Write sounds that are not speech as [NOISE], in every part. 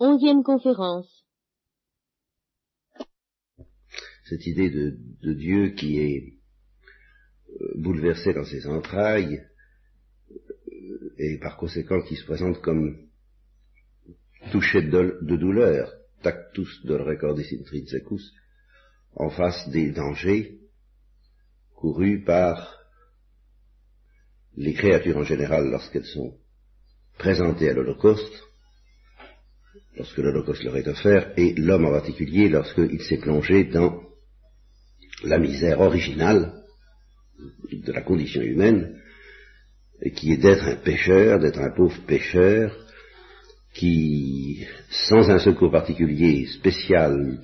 Onzième conférence. Cette idée de, Dieu qui est euh, bouleversé dans ses entrailles euh, et par conséquent qui se présente comme touché de, de douleur, tactus dolrecordis intrinsecus, en face des dangers courus par les créatures en général lorsqu'elles sont présentées à l'Holocauste, lorsque l'Holocauste leur est offert, et l'homme en particulier lorsqu'il s'est plongé dans la misère originale de la condition humaine, qui est d'être un pécheur, d'être un pauvre pécheur, qui, sans un secours particulier, spécial,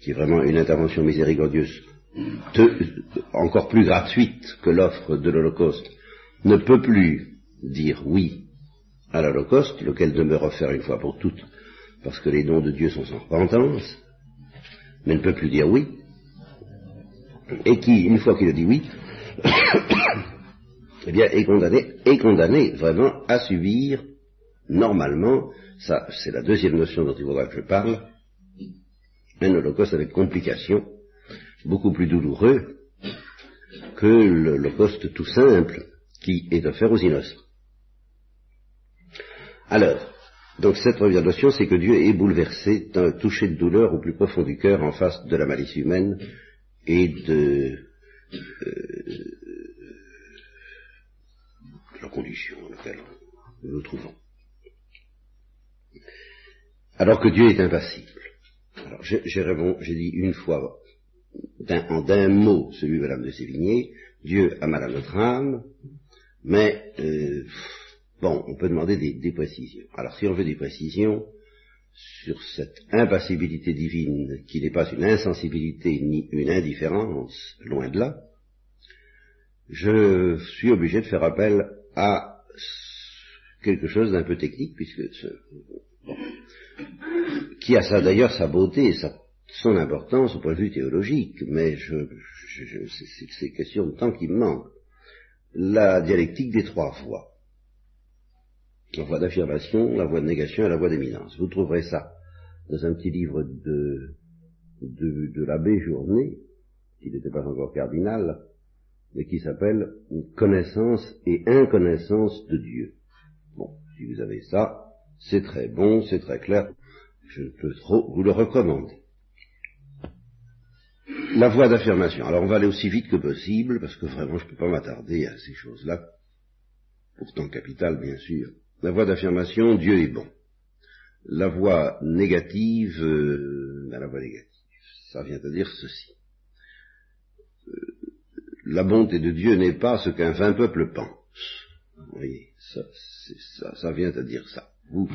qui est vraiment une intervention miséricordieuse, encore plus gratuite que l'offre de l'Holocauste, ne peut plus dire oui à l'Holocauste, lequel demeure offert une fois pour toutes, parce que les dons de Dieu sont sans repentance, mais ne peut plus dire oui, et qui, une fois qu'il a dit oui, [COUGHS] eh bien, est condamné, est condamné vraiment à subir normalement, ça, c'est la deuxième notion dont il faudra que je parle, un holocauste avec complications, beaucoup plus douloureux que l'holocauste tout simple qui est offert aux innocents. Alors, donc cette première notion, c'est que Dieu est bouleversé, touché de douleur au plus profond du cœur en face de la malice humaine et de, euh, la condition dans laquelle nous nous trouvons. Alors que Dieu est impassible. Alors j'ai dit une fois, en d'un mot, celui de Madame de Sévigné, Dieu a mal à notre âme, mais euh, bon, on peut demander des, précisions. Alors si on veut des précisions, sur cette impassibilité divine qui n'est pas une insensibilité ni une indifférence, loin de là, je suis obligé de faire appel à quelque chose d'un peu technique, puisque ce, qui a ça d'ailleurs sa beauté et son importance au point de vue théologique, mais je, je, c'est question de temps qui me manque. La dialectique des trois voies la voie d'affirmation, la voie de négation et la voie d'éminence. Vous trouverez ça dans un petit livre de, de, l'abbé Journet, qui n'était pas encore cardinal, mais qui s'appelle Connaissance et inconnaissance de Dieu. Bon, si vous avez ça, c'est très bon, c'est très clair, je ne peux trop vous le recommander. La voie d'affirmation. Alors on va aller aussi vite que possible, parce que vraiment je ne peux pas m'attarder à ces choses-là, pourtant capitales bien sûr. La voie d'affirmation, Dieu est bon. La voie négative, euh, la voie négative, ça vient à dire ceci. Euh, la bonté de Dieu n'est pas ce qu'un vain peuple pense. Vous voyez, ça, ça, ça vient à dire ça. Vous,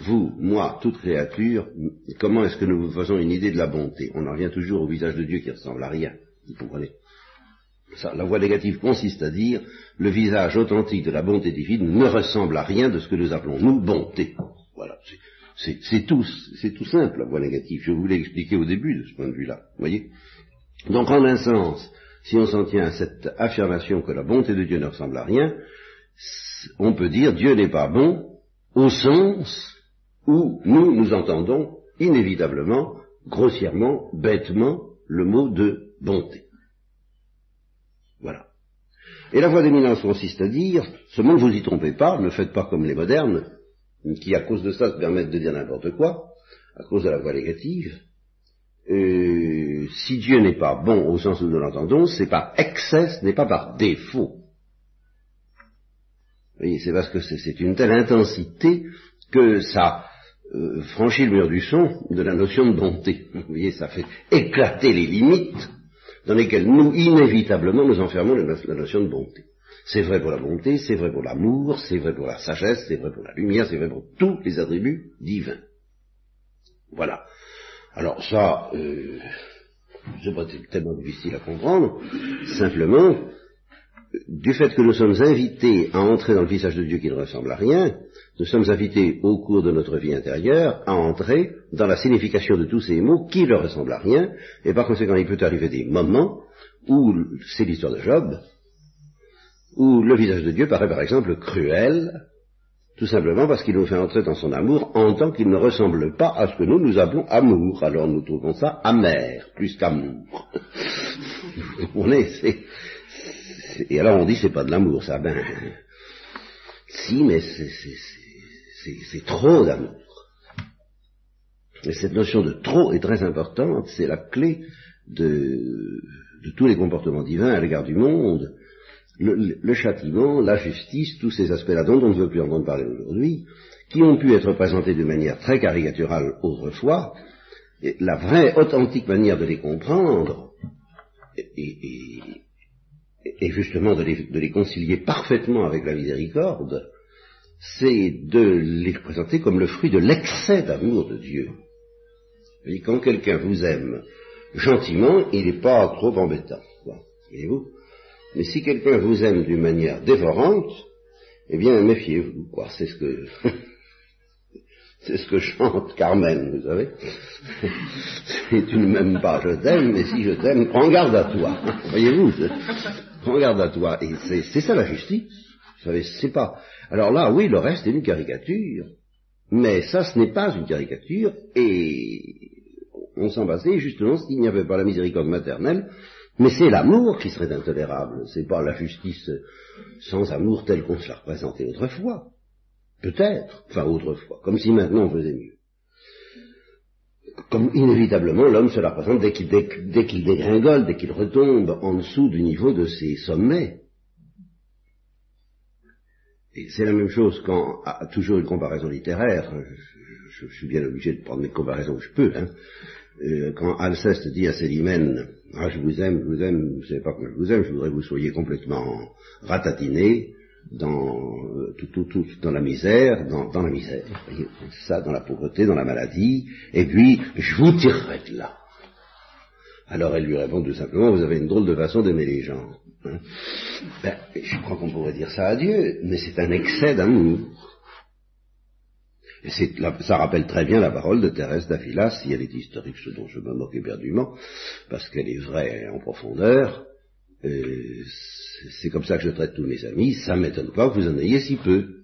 vous, moi, toute créature, comment est-ce que nous vous faisons une idée de la bonté? On en revient toujours au visage de Dieu qui ressemble à rien. Vous comprenez? La voie négative consiste à dire le visage authentique de la bonté divine ne ressemble à rien de ce que nous appelons nous bonté. Voilà, c'est tout, simple la voie négative. Je vous l'ai expliqué au début de ce point de vue-là. Voyez. Donc en un sens, si on s'en tient à cette affirmation que la bonté de Dieu ne ressemble à rien, on peut dire Dieu n'est pas bon au sens où nous nous entendons inévitablement, grossièrement, bêtement, le mot de bonté. Et la voie d'éminence consiste à dire, seulement ne vous y trompez pas, ne faites pas comme les modernes, qui à cause de ça se permettent de dire n'importe quoi, à cause de la voie négative. Euh, si Dieu n'est pas bon au sens où nous l'entendons, c'est par excès, ce n'est pas par défaut. Vous voyez, c'est parce que c'est une telle intensité que ça euh, franchit le mur du son de la notion de bonté. Vous voyez, ça fait éclater les limites dans lesquels nous, inévitablement, nous enfermons la notion de bonté. C'est vrai pour la bonté, c'est vrai pour l'amour, c'est vrai pour la sagesse, c'est vrai pour la lumière, c'est vrai pour tous les attributs divins. Voilà. Alors ça, euh, c'est pas tellement difficile à comprendre. Simplement, du fait que nous sommes invités à entrer dans le visage de Dieu qui ne ressemble à rien, nous sommes invités au cours de notre vie intérieure à entrer dans la signification de tous ces mots qui ne ressemblent à rien, et par conséquent il peut arriver des moments où, c'est l'histoire de Job, où le visage de Dieu paraît par exemple cruel, tout simplement parce qu'il nous fait entrer dans son amour en tant qu'il ne ressemble pas à ce que nous nous appelons amour. Alors nous trouvons ça amer, plus qu'amour. [LAUGHS] on est, et alors on dit c'est pas de l'amour, ça, ben, si, mais c'est trop d'amour. Et cette notion de trop est très importante, c'est la clé de, de, tous les comportements divins à l'égard du monde. Le, le, châtiment, la justice, tous ces aspects-là dont on ne veut plus entendre parler aujourd'hui, qui ont pu être présentés de manière très caricaturale autrefois, la vraie, authentique manière de les comprendre, et, et justement de les, de les, concilier parfaitement avec la miséricorde, c'est de les présenter comme le fruit de l'excès d'amour de Dieu. Et quand quelqu'un vous aime gentiment, il n'est pas trop embêtant. Voyez-vous? Mais si quelqu'un vous aime d'une manière dévorante, eh bien, méfiez-vous. C'est ce que [LAUGHS] c'est ce que chante Carmen, vous savez. [LAUGHS] si tu ne m'aimes pas, je t'aime, mais si je t'aime, prends garde à toi. Voyez-vous Prends garde à toi. Et c'est ça la justice. Vous savez, c'est pas. Alors là, oui, le reste est une caricature. Mais ça, ce n'est pas une caricature, et on s'en passait justement s'il n'y avait pas la miséricorde maternelle, mais c'est l'amour qui serait intolérable, c'est pas la justice sans amour telle qu'on se la représentait autrefois. Peut-être, enfin autrefois, comme si maintenant on faisait mieux. Comme inévitablement l'homme se la représente dès qu'il dégringole, dès qu'il retombe en dessous du niveau de ses sommets. C'est la même chose quand, toujours une comparaison littéraire, je, suis bien obligé de prendre mes comparaisons que je peux, hein, euh, quand Alceste dit à Célimène, ah, je vous aime, je vous aime, vous savez pas comment je vous aime, je voudrais que vous soyez complètement ratatiné dans euh, tout, tout, tout, dans la misère, dans, dans la misère, ça, dans la pauvreté, dans la maladie, et puis je vous tirerai de là. Alors elle lui répond tout simplement, vous avez une drôle de façon d'aimer les gens. Hein. Ben, je crois qu'on pourrait dire ça à Dieu, mais c'est un excès d'amour. Et ça rappelle très bien la parole de Thérèse d'Avila, si elle est historique, ce dont je me moque éperdument, parce qu'elle est vraie en profondeur. c'est comme ça que je traite tous mes amis, ça ne m'étonne pas que vous en ayez si peu.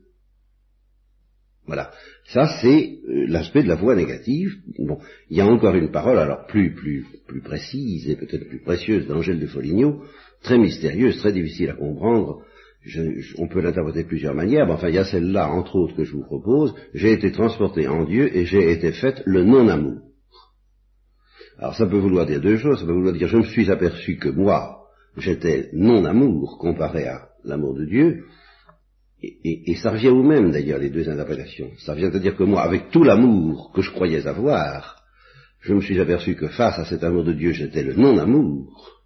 Voilà. Ça, c'est euh, l'aspect de la voix négative. Bon, il y a encore une parole, alors plus, plus, plus précise et peut-être plus précieuse d'Angèle de Foligno, très mystérieuse, très difficile à comprendre, on peut l'interpréter de plusieurs manières, mais enfin il y a celle-là, entre autres, que je vous propose, j'ai été transporté en Dieu et j'ai été fait le non-amour. Alors ça peut vouloir dire deux choses, ça peut vouloir dire je me suis aperçu que moi, j'étais non-amour comparé à l'amour de Dieu, et, et, ça revient au même d'ailleurs les deux interprétations. Ça revient à dire que moi, avec tout l'amour que je croyais avoir, je me suis aperçu que face à cet amour de Dieu, j'étais le non-amour,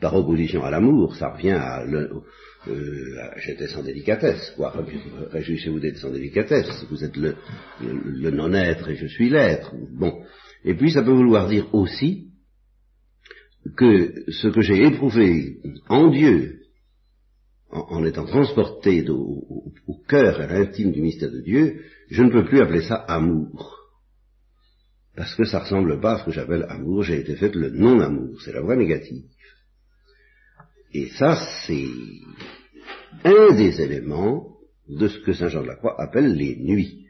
par opposition à l'amour, ça revient à le, euh, j'étais sans délicatesse, quoi. Réjouissez-vous d'être sans délicatesse. Vous êtes le, non-être et je suis l'être. Bon. Et puis ça peut vouloir dire aussi que ce que j'ai éprouvé en Dieu, en, étant transporté au, au, cœur et à l'intime du mystère de Dieu, je ne peux plus appeler ça amour. Parce que ça ressemble pas à ce que j'appelle amour, j'ai été fait le non-amour, c'est la voie négative. Et ça, c'est un des éléments de ce que Saint Jean de la Croix appelle les nuits.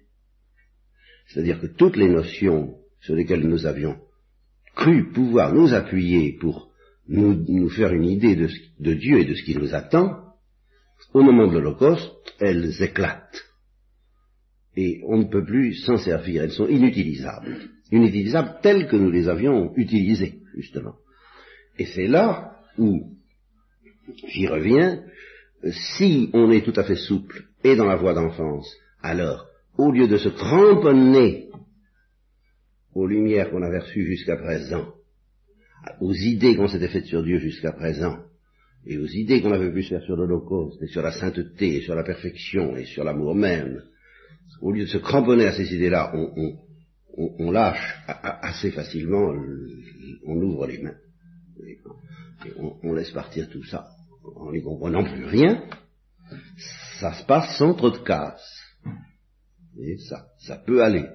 C'est-à-dire que toutes les notions sur lesquelles nous avions cru pouvoir nous appuyer pour nous, faire une idée de, de, Dieu et de ce qui nous attend, au moment de l'Holocauste, elles éclatent. Et on ne peut plus s'en servir, elles sont inutilisables. Inutilisables telles que nous les avions utilisées, justement. Et c'est là où j'y reviens, si on est tout à fait souple et dans la voie d'enfance, alors, au lieu de se cramponner aux lumières qu'on avait reçues jusqu'à présent, aux idées qu'on s'était faites sur Dieu jusqu'à présent, et aux idées qu'on avait pu se faire sur l'Holocauste, et sur la sainteté, et sur la perfection, et sur l'amour même, au lieu de se cramponner à ces idées-là, on, lâche assez facilement, on ouvre les mains, on laisse partir tout ça en n'y comprenant plus rien, ça se passe sans trop de casse. Et ça, ça peut aller.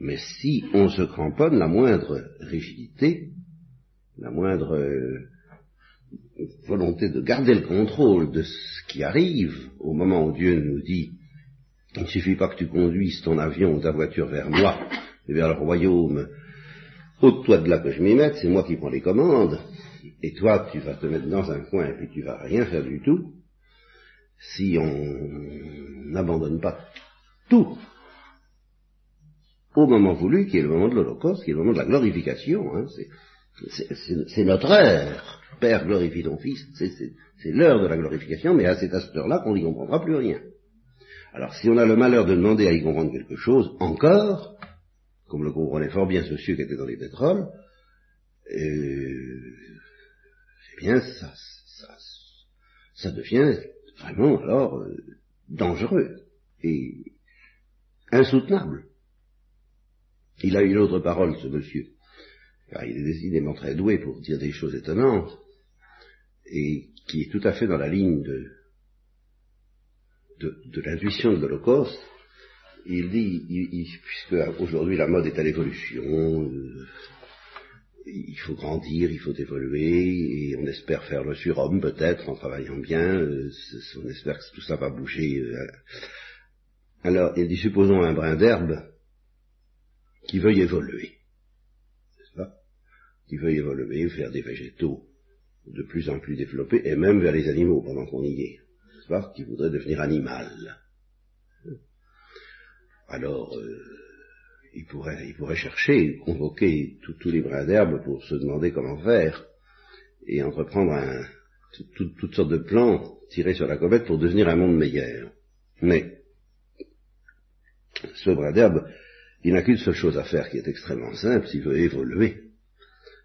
Mais si on se cramponne, la moindre rigidité, la moindre euh, volonté de garder le contrôle de ce qui arrive au moment où Dieu nous dit Il ne suffit pas que tu conduises ton avion ou ta voiture vers moi vers le royaume. Ôte-toi de là que je m'y mette, c'est moi qui prends les commandes. Et toi, tu vas te mettre dans un coin et puis tu vas rien faire du tout. Si on n'abandonne pas tout au moment voulu, qui est le moment de l'Holocauste, qui est le moment de la glorification, hein, c'est notre heure. Père, glorifie ton Fils, c'est l'heure de la glorification, mais à cette heure-là qu'on n'y comprendra plus rien. Alors si on a le malheur de demander à y comprendre quelque chose, encore, comme le comprenait fort bien ce monsieur qui était dans les pétroles, euh, ça, ça, devient vraiment alors euh, dangereux et insoutenable. Il a une autre parole, ce monsieur, car il est décidément très doué pour dire des choses étonnantes, et qui est tout à fait dans la ligne de, l'intuition de l'Holocauste. Il dit, puisque aujourd'hui la mode est à l'évolution, euh, il faut grandir, il faut évoluer, et on espère faire le surhomme peut-être en travaillant bien, euh, on espère que tout ça va bouger. Euh, alors, il dit, supposons un brin d'herbe qui veuille évoluer, n'est-ce pas Qui veuille évoluer, faire des végétaux de plus en plus développés, et même vers les animaux pendant qu'on y est, n'est-ce pas Qui voudrait devenir animal. Alors, euh, il, pourrait, il pourrait chercher, convoquer tous les brins d'herbe pour se demander comment faire, et entreprendre un, toutes sortes de plans tirés sur la comète pour devenir un monde meilleur. Mais, ce brin d'herbe il n'a qu'une seule chose à faire qui est extrêmement simple s'il veut évoluer.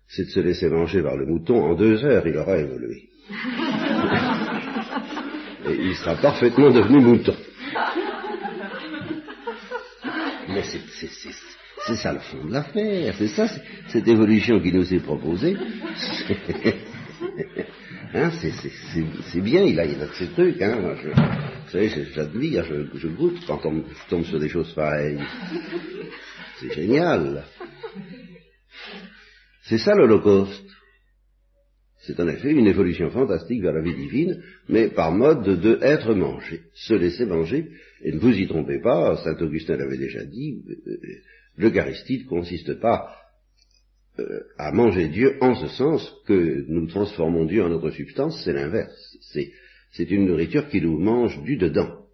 C'est de se laisser manger par le mouton. En deux heures, il aura évolué. [LAUGHS] Et il sera parfaitement devenu mouton. C'est ça le fond de l'affaire. C'est ça, cette évolution qui nous est proposée. [LAUGHS] Hein, c'est bien, il a, il a trucs. Hein, vous savez, j'admire, je, je goûte quand on tombe sur des choses pareilles. C'est génial. C'est ça l'Holocauste. C'est en effet une évolution fantastique vers la vie divine, mais par mode de être mangé, se laisser manger, et ne vous y trompez pas, saint Augustin l'avait déjà dit, euh, l'Eucharistie ne consiste pas euh, à manger Dieu en ce sens que nous transformons Dieu en notre substance, c'est l'inverse. C'est, une nourriture qui nous mange du dedans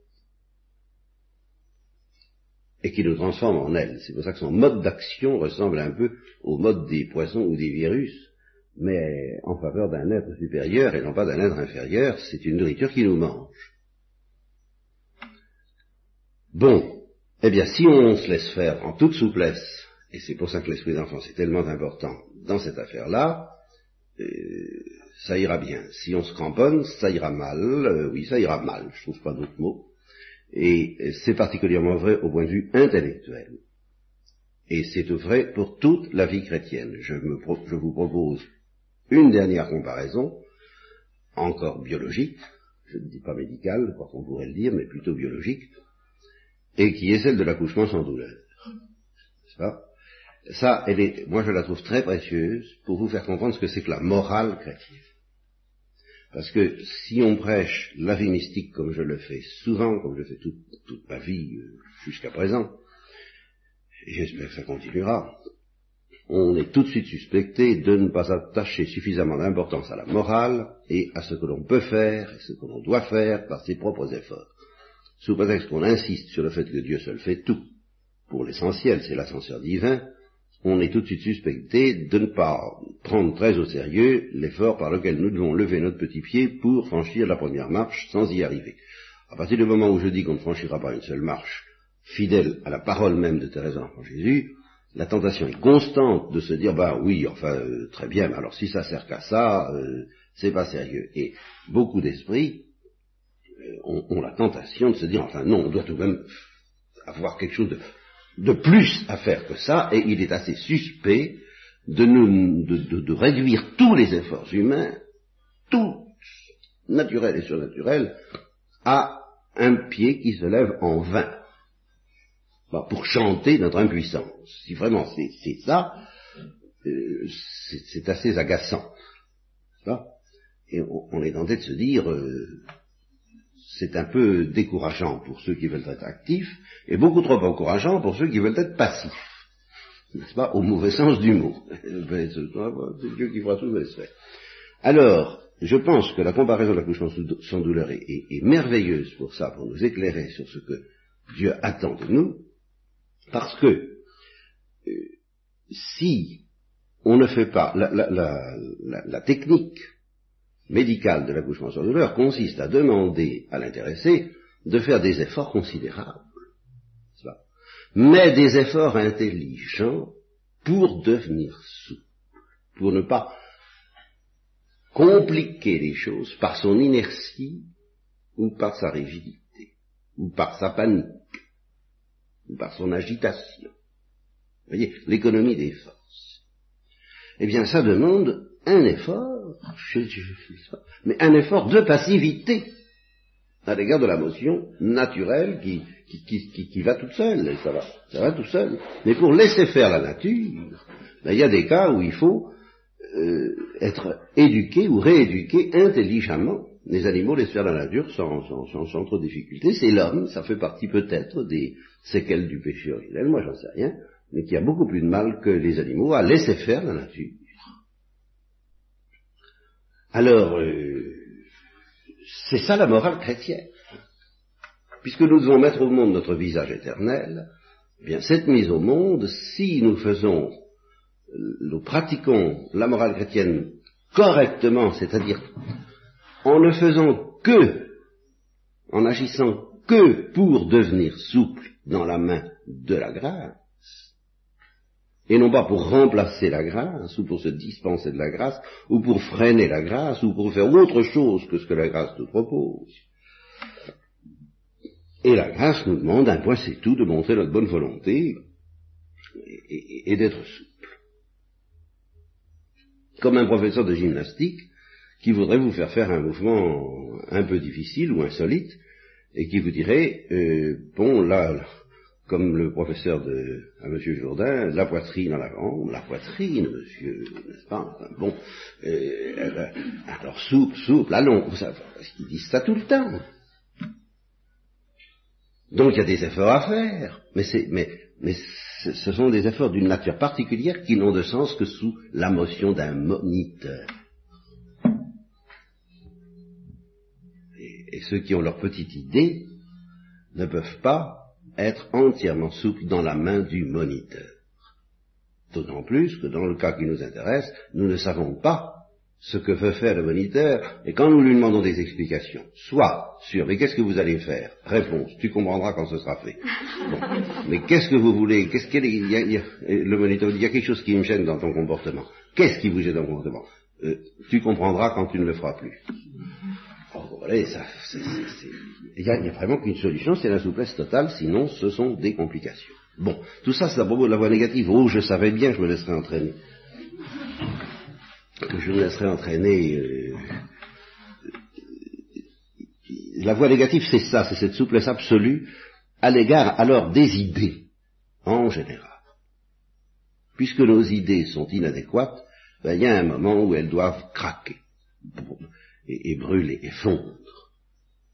et qui nous transforme en elle. C'est pour ça que son mode d'action ressemble un peu au mode des poissons ou des virus, mais en faveur d'un être supérieur et non pas d'un être inférieur, c'est une nourriture qui nous mange. Bon, eh bien si on se laisse faire en toute souplesse et c'est pour ça que l'esprit d'enfance est tellement important dans cette affaire-là, euh, ça ira bien. Si on se cramponne, ça ira mal, euh, oui, ça ira mal, je trouve pas d'autre mot. Et c'est particulièrement vrai au point de vue intellectuel. Et c'est vrai pour toute la vie chrétienne. Je, je vous propose une dernière comparaison, encore biologique, je ne dis pas médicale, quoi qu'on pourrait le dire, mais plutôt biologique, et qui est celle de l'accouchement sans douleur. Ça ça, elle est, moi je la trouve très précieuse pour vous faire comprendre ce que c'est que la morale chrétienne. Parce que si on prêche la vie mystique comme je le fais souvent, comme je fais toute, ma vie euh, jusqu'à présent, j'espère que ça continuera, on est tout de suite suspecté de ne pas attacher suffisamment d'importance à la morale et à ce que l'on peut faire et ce que l'on doit faire par ses propres efforts. Sous prétexte qu'on insiste sur le fait que Dieu seul fait tout. Pour l'essentiel, c'est l'ascenseur divin, on est tout de suite suspecté de ne pas prendre très au sérieux l'effort par lequel nous devons lever notre petit pied pour franchir la première marche sans y arriver. À partir du moment où je dis qu'on ne franchira pas une seule marche, fidèle à la parole même de Thérèse d'Enfant Jésus, la tentation est constante de se dire, bah oui, enfin, euh, très bien, mais alors si ça sert qu'à ça, euh, c'est pas sérieux. Et beaucoup d'esprits euh, ont, la tentation de se dire, enfin non, on doit tout de même avoir quelque chose de de plus à faire que ça, et il est assez suspect de, nous, de, réduire tous les efforts humains, tous naturels et surnaturels, à un pied qui se lève en vain, bah, pour chanter notre impuissance. Si vraiment c'est ça, euh, c'est assez agaçant. Et on, est tenté de se dire, euh, c'est un peu décourageant pour ceux qui veulent être actifs, et beaucoup trop encourageant pour ceux qui veulent être passifs. N'est-ce pas? Au mauvais sens du mot. [LAUGHS] C'est Dieu qui fera tout le faire. Alors, je pense que la comparaison de l'accouchement sans douleur est, merveilleuse pour ça, pour nous éclairer sur ce que Dieu attend de nous, parce que euh, si on ne fait pas la technique médicale de l'accouchement sans douleur consiste à demander à l'intéressé de faire des efforts considérables, mais des efforts intelligents pour devenir souple, pour ne pas compliquer les choses par son inertie ou par sa rigidité, ou par sa panique, par son agitation. Vous voyez, l'économie des forces. Eh bien, ça demande un effort, mais un effort de passivité à l'égard de la motion naturelle qui, qui, qui, va toute seule, ça va, ça va tout seul. Mais pour laisser faire la nature, ben, il y a des cas où il faut euh, être éduqué ou rééduqué intelligemment. Les animaux laissent faire la nature sans, trop de difficulté. C'est l'homme, ça fait partie peut-être des séquelles du péché originel, moi j'en sais rien, mais qui a beaucoup plus de mal que les animaux à laisser faire la nature. Alors, euh, c'est ça la morale chrétienne. Puisque nous devons mettre au monde notre visage éternel, eh bien cette mise au monde, si nous faisons, nous pratiquons la morale chrétienne correctement, c'est-à-dire en ne faisant que, en agissant que pour devenir souple dans la main de la grâce, et non pas pour remplacer la grâce, ou pour se dispenser de la grâce, ou pour freiner la grâce, ou pour faire autre chose que ce que la grâce nous propose. Et la grâce nous demande, un point c'est tout, de montrer notre bonne volonté et, d'être souple. Comme un professeur de gymnastique qui voudrait vous faire faire un mouvement un peu difficile ou insolite, et qui vous dirait, euh, bon, là, comme le professeur de, à M. Jourdain, la poitrine à l'avant, la poitrine, monsieur, n'est-ce pas Bon, euh, alors souple, souple, allons, savez, qu'ils disent ça tout le temps. Donc il y a des efforts à faire, mais, mais, mais ce sont des efforts d'une nature particulière qui n'ont de sens que sous la motion d'un moniteur. Ceux qui ont leur petite idée ne peuvent pas être entièrement souple dans la main du moniteur. D'autant plus que dans le cas qui nous intéresse, nous ne savons pas ce que veut faire le moniteur, et quand nous lui demandons des explications, soit sur mais qu'est-ce que vous allez faire? Réponse, tu comprendras quand ce sera fait. [LAUGHS] Mais qu'est-ce que vous voulez? Qu'est-ce y, a, Le moniteur dit, il y a quelque chose qui me gêne dans ton comportement. Qu'est-ce qui vous gêne dans ton comportement? Euh, Tu comprendras quand tu ne le feras plus. Il n'y a, vraiment qu'une solution, c'est la souplesse totale, sinon ce sont des complications. Bon, tout ça c'est à propos de la voie négative. Oh, je savais bien que je me laisserais entraîner. Que je me laisserais entraîner. Euh, la voie négative, c'est ça, c'est cette souplesse absolue à l'égard alors des idées, en général. Puisque nos idées sont inadéquates, ben, il y a un moment où elles doivent craquer et, brûler et fondre.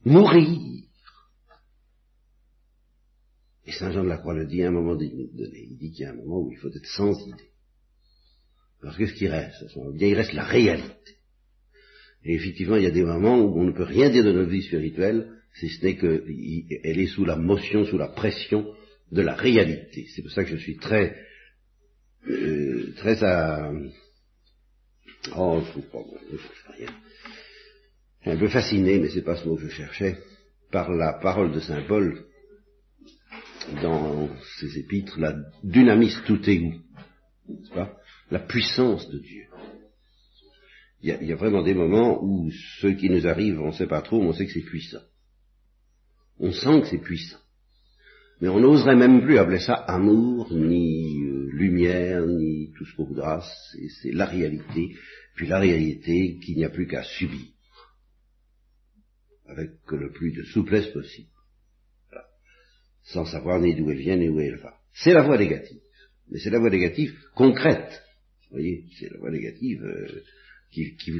Mourir. Et Saint Jean de la Croix le dit à un moment donné, il dit qu'il y a un moment où il faut être sans idée. Alors qu'est-ce qui reste Bien, il reste la réalité. Et effectivement, il y a des moments où on ne peut rien dire de notre vie spirituelle, si ce n'est qu'elle est sous la motion, sous la pression de la réalité. C'est pour ça que je suis très, euh, très à, oh, je ne sais rien un peu fasciné, mais c'est pas ce mot que je cherchais, par la parole de Saint Paul dans ses épîtres, la dynamis tout n'est-ce pas? La puissance de Dieu. Il y, a, vraiment des moments où ce qui nous arrive, on ne sait pas trop, mais on sait que c'est puissant. On sent que c'est puissant. Mais on n'oserait même plus appeler ça amour, ni euh, lumière, ni tout ce qu'on voudra. C'est la réalité. Puis la réalité qu'il n'y a plus qu'à subir avec le plus de souplesse possible, sans savoir ni d'où elle vient ni où elle va. C'est la voie négative, mais c'est la voie négative concrète. Vous voyez, c'est la voie négative euh, qui, qui,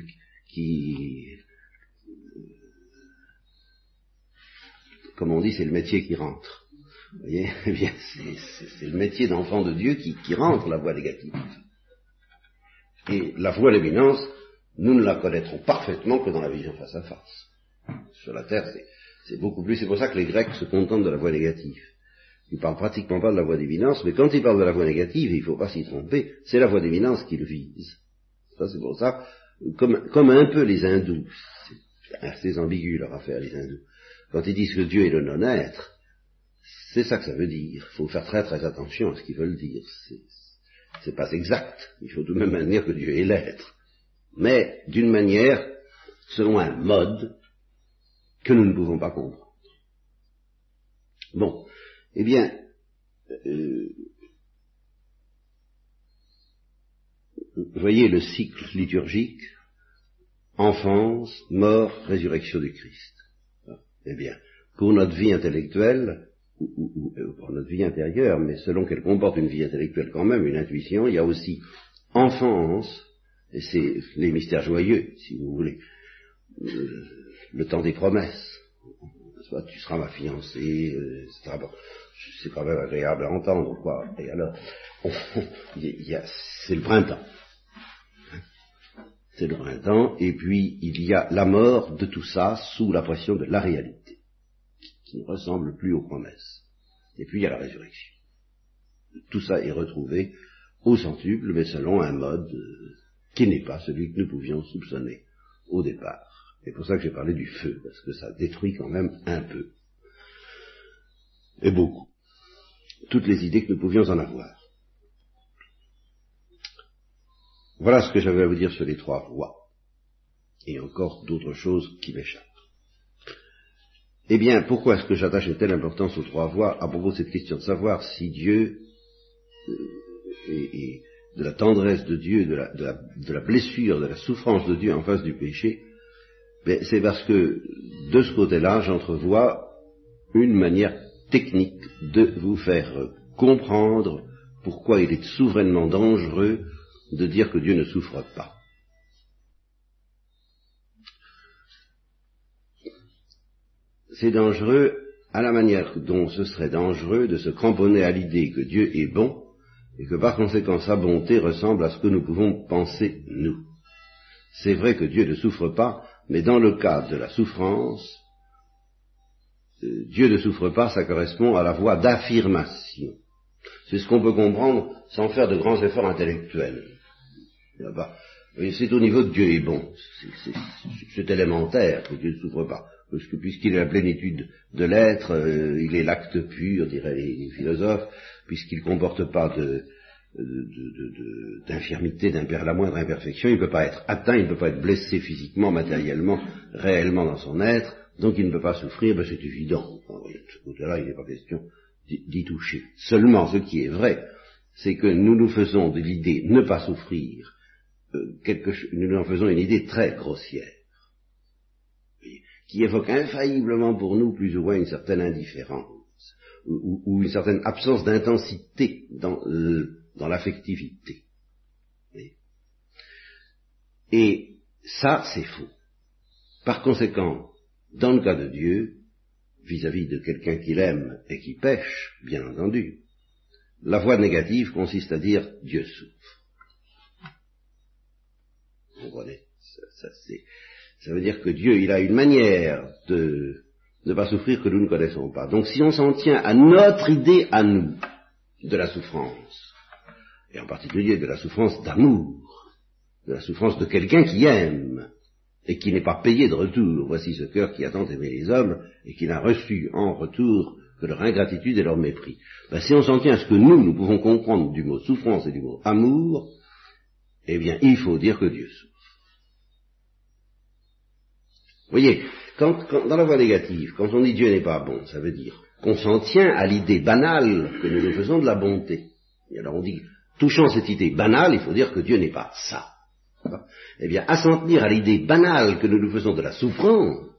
qui, comme on dit, c'est le métier qui rentre. Vous voyez [LAUGHS] Eh bien, c'est le métier d'enfant de Dieu qui, qui rentre la voie négative. Et la voie d'éminence, nous ne la connaîtrons parfaitement que dans la vision face à face. Sur la terre, c'est beaucoup plus. C'est pour ça que les Grecs se contentent de la voie négative. Ils parlent pratiquement pas de la voie d'éminence, mais quand ils parlent de la voie négative, il ne faut pas s'y tromper, c'est la voie d'éminence qu'ils visent. Ça, c'est pour ça, comme, un peu les hindous, c'est assez ambigu leur affaire, les hindous. Quand ils disent que Dieu est le non-être, c'est ça que ça veut dire. Il faut faire très très attention à ce qu'ils veulent dire. C'est pas exact. Il faut tout de même dire que Dieu est l'être. Mais d'une manière, selon un mode que nous ne pouvons pas comprendre. Bon. Eh bien, euh, voyez le cycle liturgique, enfance, mort, résurrection du Christ. Eh bien, pour notre vie intellectuelle, ou, euh, pour notre vie intérieure, mais selon qu'elle comporte une vie intellectuelle quand même, une intuition, il y a aussi enfance, et c'est les mystères joyeux, si vous voulez, euh, le temps des promesses. Soit tu seras ma fiancée, euh, etc. c'est quand même agréable à entendre, quoi. Et alors, [LAUGHS] c'est le printemps. C'est le printemps, et puis il y a la mort de tout ça sous la pression de la réalité qui ne ressemble plus aux promesses. Et puis il y a la résurrection. Tout ça est retrouvé au centuple, mais selon un mode euh, qui n'est pas celui que nous pouvions soupçonner au départ. C'est pour ça que j'ai parlé du feu, parce que ça détruit quand même un peu. Et beaucoup. Toutes les idées que nous pouvions en avoir. Voilà ce que j'avais à vous dire sur les trois voies. Et encore d'autres choses qui m'échappent. Eh bien, pourquoi est-ce que j'attache une telle importance aux trois voies à propos de cette question de savoir si Dieu, euh, et, de la tendresse de Dieu, de la, de la, blessure, de la souffrance de Dieu en face du péché, c'est parce que de ce côté-là, j'entrevois une manière technique de vous faire comprendre pourquoi il est souverainement dangereux de dire que Dieu ne souffre pas. c'est dangereux à la manière dont ce serait dangereux de se cramponner à l'idée que Dieu est bon et que par conséquent sa bonté ressemble à ce que nous pouvons penser nous. C'est vrai que Dieu ne souffre pas, mais dans le cas de la souffrance, euh, Dieu ne souffre pas, ça correspond à la voie d'affirmation. C'est ce qu'on peut comprendre sans faire de grands efforts intellectuels. C'est au niveau de Dieu est bon. C'est élémentaire que Dieu ne souffre pas puisqu'il est la plénitude de l'être, euh, il est l'acte pur, diraient les, philosophes, puisqu'il ne comporte pas de, d'infirmité, la moindre imperfection, il ne peut pas être atteint, il ne peut pas être blessé physiquement, matériellement, réellement dans son être, donc il ne peut pas souffrir, ben c'est évident. de côté-là, il n'est pas question d'y toucher. Seulement, ce qui est vrai, c'est que nous nous faisons de l'idée ne pas souffrir, euh, quelque, nous nous en faisons une idée très grossière qui évoque infailliblement pour nous plus ou moins une certaine indifférence ou, une certaine absence d'intensité dans, euh, dans l'affectivité. Et ça, c'est faux. Par conséquent, dans le cas de Dieu, vis-à-vis de quelqu'un qu'il aime et qui pêche, bien entendu, la voie négative consiste à dire Dieu souffre. Vous comprenez? Ça, veut dire que Dieu, il a une manière de ne pas souffrir que nous ne connaissons pas. Donc si on s'en tient à notre idée à nous de la souffrance, et en particulier de la souffrance d'amour, de la souffrance de quelqu'un qui aime, et qui n'est pas payé de retour, voici ce cœur qui a tant aimé les hommes, et qui n'a reçu en retour que leur ingratitude et leur mépris. Ben, si on s'en tient à ce que nous, nous pouvons comprendre du mot souffrance et du mot amour, eh bien, il faut dire que Dieu souffre. Vous voyez, quand, dans la voie négative, quand on dit Dieu n'est pas bon, ça veut dire qu'on s'en tient à l'idée banale que nous nous faisons de la bonté. Et alors on dit, touchant cette idée banale, il faut dire que Dieu n'est pas ça. Eh bien, à s'en tenir à l'idée banale que nous nous faisons de la souffrance,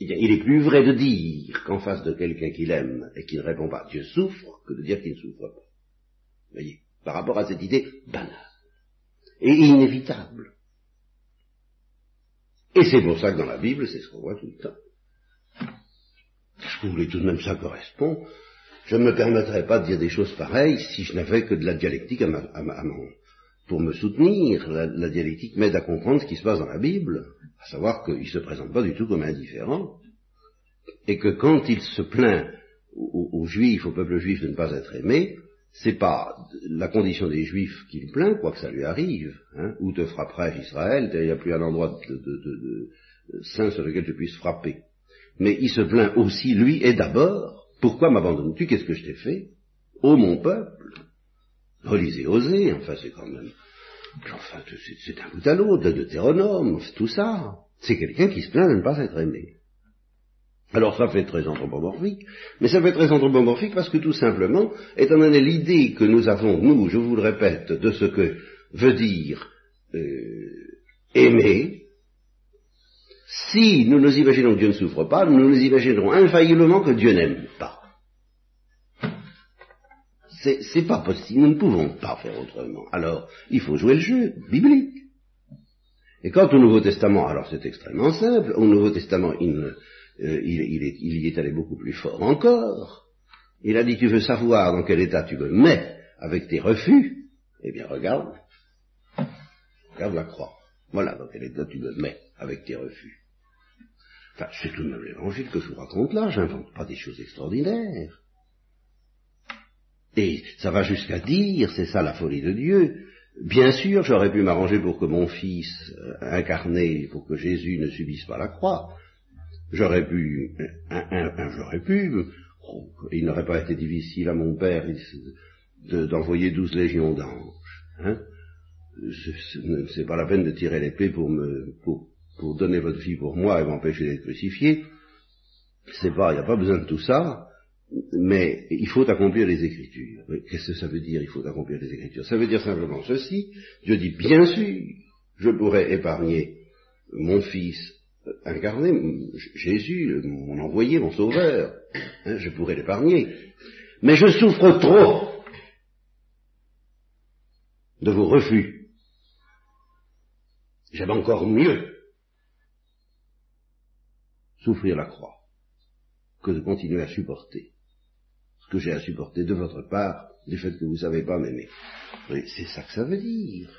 eh il est plus vrai de dire qu'en face de quelqu'un qu'il aime et qui ne répond pas, Dieu souffre, que de dire qu'il ne souffre pas. Vous voyez, par rapport à cette idée banale et inévitable. Et c'est pour ça que dans la Bible, c'est ce qu'on voit tout le temps. vous voulez tout de même, ça correspond. Je ne me permettrais pas de dire des choses pareilles si je n'avais que de la dialectique à, pour me soutenir. La, dialectique m'aide à comprendre ce qui se passe dans la Bible, à savoir qu'il ne se présente pas du tout comme indifférent, et que quand il se plaint aux, Juifs, au peuple juif de ne pas être aimé, c'est pas la condition des Juifs qu'il plaint, quoi que ça lui arrive. Hein, où te frapperai Israël Il n'y a plus un endroit de, de, saint sur lequel je puisse frapper. Mais il se plaint aussi, lui, et d'abord, pourquoi m'abandonnes-tu? Qu'est-ce que je t'ai fait? Ô mon peuple Relisez Osée, enfin c'est quand même... Enfin, c'est un bout à l'autre, de Deutéronome, tout ça. C'est quelqu'un qui se plaint de ne pas être aimé. Alors ça fait très anthropomorphique, mais ça fait très anthropomorphique parce que tout simplement, étant donné l'idée que nous avons, nous, je vous le répète, de ce que veut dire euh, aimer, si nous nous imaginons que Dieu ne souffre pas, nous nous imaginerons infailliblement que Dieu n'aime pas. C'est pas possible, nous ne pouvons pas faire autrement. Alors, il faut jouer le jeu biblique. Et quant au Nouveau Testament, alors c'est extrêmement simple, au Nouveau Testament, il, euh, il, y est allé beaucoup plus fort encore. Il a dit, tu veux savoir dans quel état tu me mets avec tes refus Eh bien, regarde, regarde la croix. Voilà dans quel état tu me mets avec tes refus. Enfin, c'est tout de même l'évangile que je vous raconte là, j'invente pas des choses extraordinaires. Et ça va jusqu'à dire, c'est ça la folie de Dieu, bien sûr j'aurais pu m'arranger pour que mon fils euh, incarné, pour que Jésus ne subisse pas la croix, j'aurais pu, j'aurais pu, oh, il n'aurait pas été difficile à mon père d'envoyer douze légions d'anges. Hein c'est pas la peine de tirer l'épée pour me, pour, pour donner votre fille pour moi et m'empêcher d'être crucifié. C'est pas, il n'y a pas besoin de tout ça, mais il faut accomplir les Écritures. Qu'est-ce que ça veut dire, il faut accomplir les Écritures? Ça veut dire simplement ceci, Dieu dit, bien sûr, je pourrais épargner mon Fils incarné, Jésus, mon envoyé, mon sauveur, hein, je pourrais l'épargner, mais je souffre trop de vos refus. J'aime encore mieux souffrir la croix que de continuer à supporter ce que j'ai à supporter de votre part du fait que vous ne savez pas m'aimer. C'est ça que ça veut dire.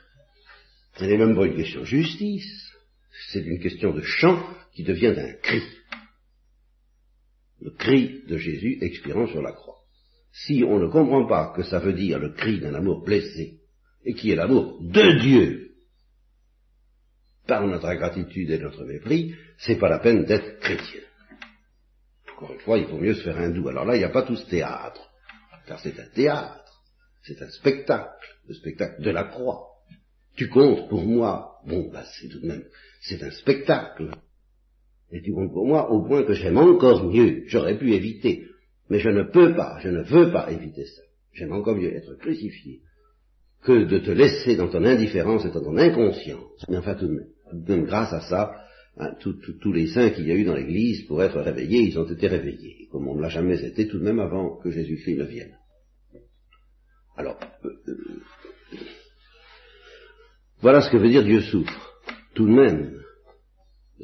Ce n'est même pas une question de justice, c'est une question de chant qui devient un cri. Le cri de Jésus expirant sur la croix. Si on ne comprend pas que ça veut dire le cri d'un amour blessé, et qui est l'amour de Dieu, par notre ingratitude et notre mépris, c'est pas la peine d'être chrétien. Encore une fois, il vaut mieux se faire hindou. Alors là, il n'y a pas tout ce théâtre, car c'est un théâtre, c'est un spectacle, le spectacle de la croix. Tu comptes pour moi, bon, bah c'est tout de même, c'est un spectacle. Et tu comptes pour moi au point que j'aime encore mieux, j'aurais pu éviter, mais je ne peux pas, je ne veux pas éviter ça. J'aime encore mieux être crucifié que de te laisser dans ton indifférence et dans ton inconscience. Mais enfin, tout de même, grâce à ça, hein, tous les saints qu'il y a eu dans l'Église, pour être réveillés, ils ont été réveillés, comme on ne l'a jamais été tout de même avant que Jésus-Christ ne vienne. Alors, euh, euh, voilà ce que veut dire Dieu souffre, tout de même.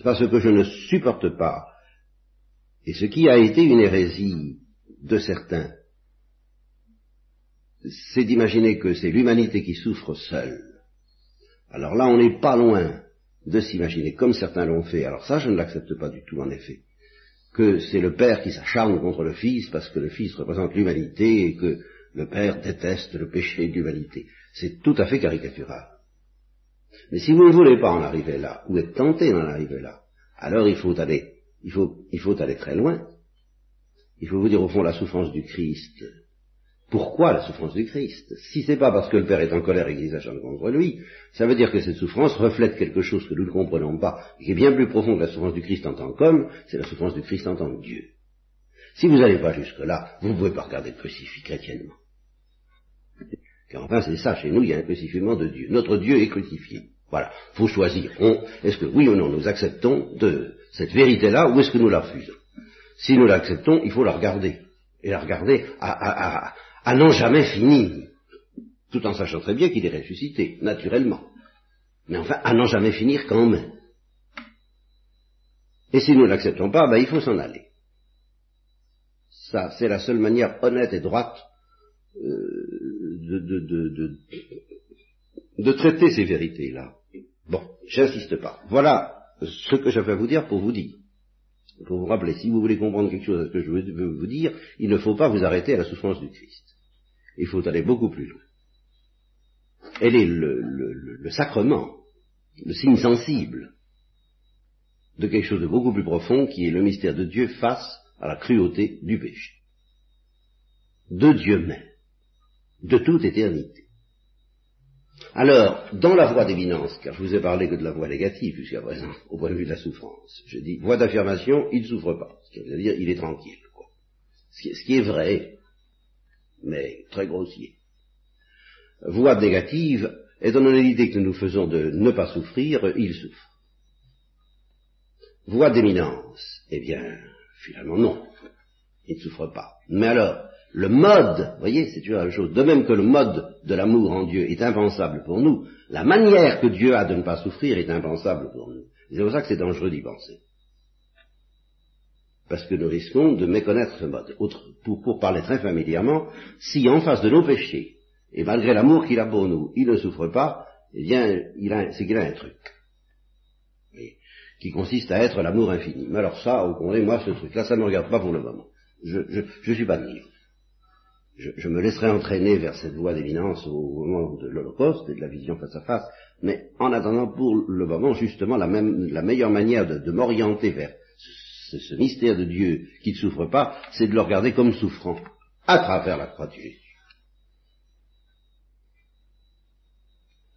Parce que je ne supporte pas, et ce qui a été une hérésie de certains, c'est d'imaginer que c'est l'humanité qui souffre seule. Alors là, on n'est pas loin de s'imaginer, comme certains l'ont fait, alors ça, je ne l'accepte pas du tout, en effet, que c'est le Père qui s'acharne contre le Fils parce que le Fils représente l'humanité et que le Père déteste le péché de l'humanité. C'est tout à fait caricatural. Mais si vous ne voulez pas en arriver là, ou être tenté d'en arriver là, alors il faut aller, il faut, il faut aller très loin. Il faut vous dire au fond la souffrance du Christ. Pourquoi la souffrance du Christ? Si c'est pas parce que le Père est en colère et qu'il s'acharne contre lui, ça veut dire que cette souffrance reflète quelque chose que nous ne comprenons pas, qui est bien plus profond que la souffrance du Christ en tant qu'homme, c'est la souffrance du Christ en tant que Dieu. Si vous n'allez pas jusque-là, vous ne pouvez pas regarder le crucifix chrétiennement. Car enfin, c'est ça, chez nous, il y a un crucifiement de Dieu. Notre Dieu est crucifié. Voilà, faut choisir. Est-ce que oui ou non nous acceptons de cette vérité-là ou est-ce que nous la refusons? Si nous l'acceptons, il faut la regarder. Et la regarder à, n'en jamais finir. Tout en sachant très bien qu'il est ressuscité, naturellement. Mais enfin, à n'en jamais finir quand même. Et si nous ne l'acceptons pas, ben, il faut s'en aller. Ça, c'est la seule manière honnête et droite euh, de, de, de, de, traiter ces vérités-là. Bon, j'insiste pas. Voilà ce que j'avais à vous dire pour vous dire. Pour vous rappeler, si vous voulez comprendre quelque chose à ce que je veux vous dire, il ne faut pas vous arrêter à la souffrance du Christ. Il faut aller beaucoup plus loin. Elle est le, sacrement, le signe sensible de quelque chose de beaucoup plus profond qui est le mystère de Dieu face à la cruauté du péché. De Dieu même, de toute éternité. Alors, dans la voie d'éminence, car je vous ai parlé que de la voie négative jusqu'à présent, au point de vue de la souffrance, je dis, voie d'affirmation, il ne souffre pas. C'est-à-dire, il est tranquille. Quoi. Ce, qui est, vrai, mais très grossier. Voie négative, étant donné l'idée que nous faisons de ne pas souffrir, il souffre. Voie d'éminence, eh bien, finalement non, il ne souffre pas. Mais alors, le mode, voyez, c'est une chose, de même que le mode de l'amour en Dieu est impensable pour nous, la manière que Dieu a de ne pas souffrir est impensable pour nous. C'est pour ça que c'est dangereux d'y penser. Parce que nous risquons de méconnaître ce mode. pour, parler très familièrement, si en face de nos péchés, et malgré l'amour qu'il a pour nous, il ne souffre pas, eh bien, c'est qu'il a un truc. qui consiste à être l'amour infini. Mais alors ça, au contraire, moi, ce truc-là, ça ne me regarde pas pour le moment. Je ne suis pas de niveau je, me laisserai entraîner vers cette voie d'éminence au moment de l'Holocauste et de la vision face à face, mais en attendant pour le moment, justement, la, même, la meilleure manière de, m'orienter vers ce, mystère de Dieu qui ne souffre pas, c'est de le regarder comme souffrant, à travers la croix de Jésus.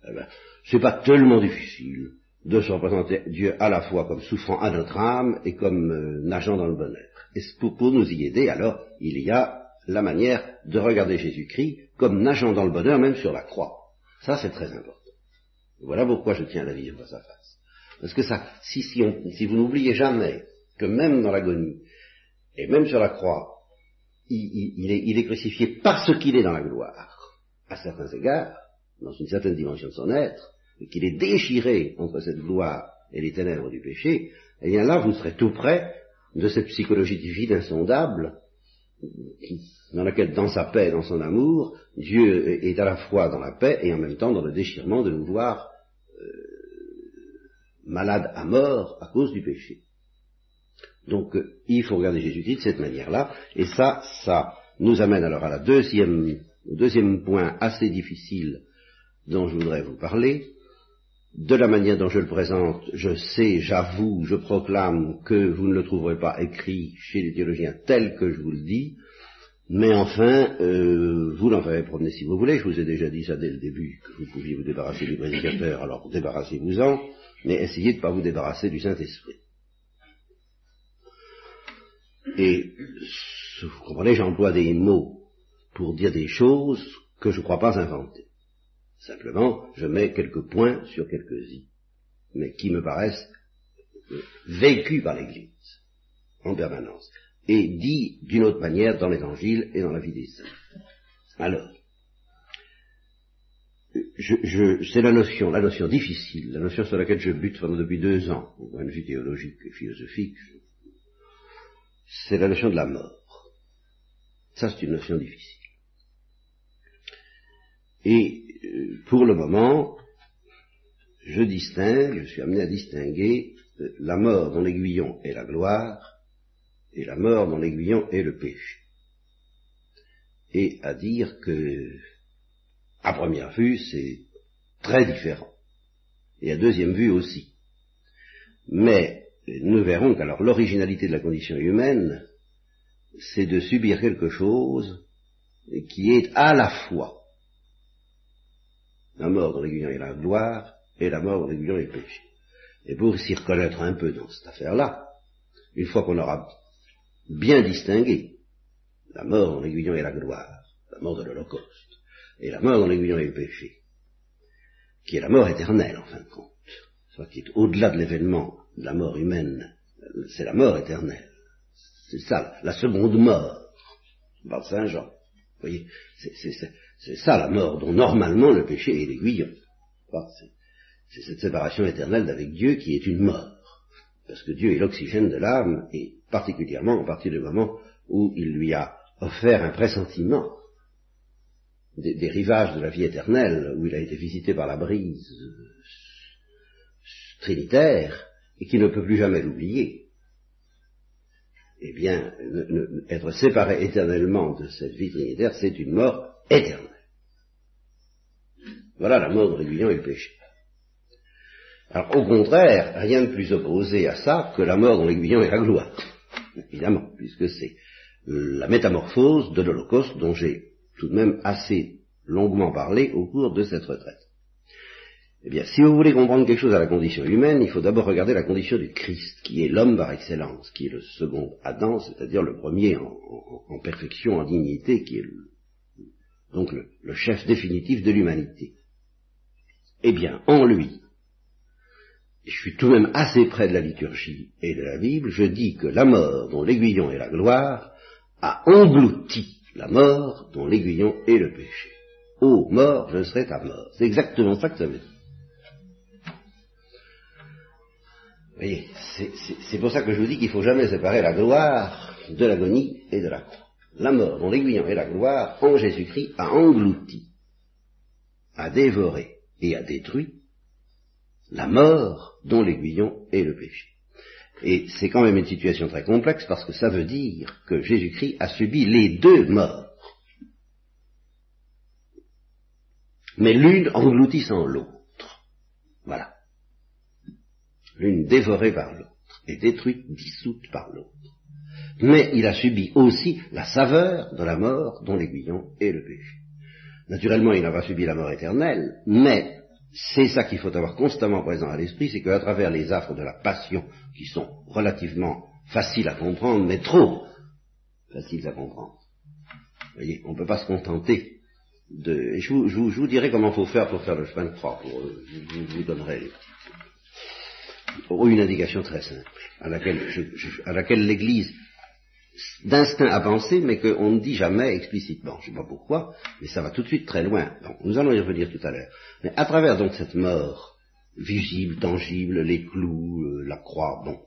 Eh ben, c'est pas tellement difficile de se représenter Dieu à la fois comme souffrant à notre âme et comme euh, nageant dans le bonheur. Et pour, nous y aider, alors, il y a la manière de regarder Jésus-Christ comme nageant dans le bonheur même sur la croix. Ça, c'est très important. Voilà pourquoi je tiens à la vivre face à face. Parce que ça, si, si, vous n'oubliez jamais que même dans l'agonie, et même sur la croix, il, est, crucifié parce qu'il est dans la gloire, à certains égards, dans une certaine dimension de son être, et qu'il est déchiré entre cette gloire et les ténèbres du péché, eh bien là, vous serez tout près de cette psychologie divine insondable dans laquelle, dans sa paix, dans son amour, Dieu est à la fois dans la paix et en même temps dans le déchirement de nous voir euh, malades à mort à cause du péché. Donc euh, il faut regarder Jésus-Christ de cette manière-là, et ça, ça nous amène alors à la deuxième, deuxième point assez difficile dont je voudrais vous parler. De la manière dont je le présente, je sais, j'avoue, je proclame que vous ne le trouverez pas écrit chez les théologiens tel que je vous le dis, mais enfin, euh, vous l'en ferez promener si vous voulez. Je vous ai déjà dit ça dès le début, que vous pouviez vous débarrasser du prédicateur, alors débarrassez-vous-en, mais essayez de ne pas vous débarrasser du Saint-Esprit. Et, vous comprenez, j'emploie des mots pour dire des choses que je ne crois pas inventer. Simplement, je mets quelques points sur quelques i, mais qui me paraissent vécus par l'Église en permanence et dit d'une autre manière dans l'Évangile et dans la vie des saints. Alors, c'est la notion, la notion difficile, la notion sur laquelle je bute pendant depuis deux ans, au point de vue théologique et philosophique, c'est la notion de la mort. Ça, c'est une notion difficile. Et euh, pour le moment, je distingue, je suis amené à distinguer euh, la mort dont l'aiguillon est la gloire et la mort dans l'aiguillon est le péché. Et à dire que, à première vue, c'est très différent. Et à deuxième vue aussi. Mais nous verrons qu'alors l'originalité de la condition humaine, c'est de subir quelque chose qui est à la fois la mort dans l'aiguillon et la gloire, et la mort dans l'aiguillon et le péché. Et pour s'y reconnaître un peu dans cette affaire-là, une fois qu'on aura bien distinguer la mort dans l'aiguillon et la gloire, la mort de l'Holocauste, et la mort dans l'aiguillon et le péché, qui est la mort éternelle en fin de compte, soit qui est au-delà de l'événement la mort humaine, c'est la mort éternelle. C'est ça, la seconde mort, par Saint Jean. Vous voyez, c'est ça la mort dont normalement le péché est l'aiguillon. C'est cette séparation éternelle d'avec Dieu qui est une mort. Parce que Dieu est l'oxygène de l'âme, et particulièrement à partir du moment où il lui a offert un pressentiment des, rivages de la vie éternelle, où il a été visité par la brise trinitaire, et qui ne peut plus jamais l'oublier, eh bien, être séparé éternellement de cette vie trinitaire, c'est une mort éternelle. Voilà la mort de l'aiguillon et le péché. Alors, au contraire, rien de plus opposé à ça que la mort dans l'aiguillon et la gloire, évidemment, puisque c'est la métamorphose de l'Holocauste dont j'ai tout de même assez longuement parlé au cours de cette retraite. Eh bien, si vous voulez comprendre quelque chose à la condition humaine, il faut d'abord regarder la condition du Christ, qui est l'homme par excellence, qui est le second Adam, c'est-à-dire le premier en, perfection, en dignité, qui est donc le chef définitif de l'humanité. Eh bien, en lui, je suis tout de même assez près de la liturgie et de la Bible, je dis que la mort dont l'aiguillon est la gloire a englouti la mort dont l'aiguillon est le péché. Ô mort, je serai ta mort. C'est exactement ça que ça veut dire. Voyez, c'est pour ça que je vous dis qu'il ne faut jamais séparer la gloire de l'agonie et de la croix. La mort dont l'aiguillon est la gloire, en Jésus-Christ, a englouti, a dévoré et a détruit la mort dont l'aiguillon est le péché. Et c'est quand même une situation très complexe parce que ça veut dire que Jésus-Christ a subi les deux morts. Mais l'une engloutissant l'autre. Voilà l'une dévorée par l'autre et détruite, dissoute par l'autre. Mais il a subi aussi la saveur de la mort dont l'aiguillon est le péché. Naturellement, il n'a pas subi la mort éternelle, mais c'est ça qu'il faut avoir constamment présent à l'esprit, c'est qu'à travers les affres de la passion, qui sont relativement faciles à comprendre, mais trop faciles à comprendre, vous voyez, on ne peut pas se contenter de... je, vous, dirai comment faut faire pour faire le chemin de croix, pour, je, vous donnerai les une indication très simple, à laquelle, l'Église d'instinct a pensé, mais qu'on ne dit jamais explicitement. Je ne sais pas pourquoi, mais ça va tout de suite très loin. nous allons y revenir tout à l'heure. Mais à travers donc cette mort visible, tangible, les clous, euh, la croix, bon,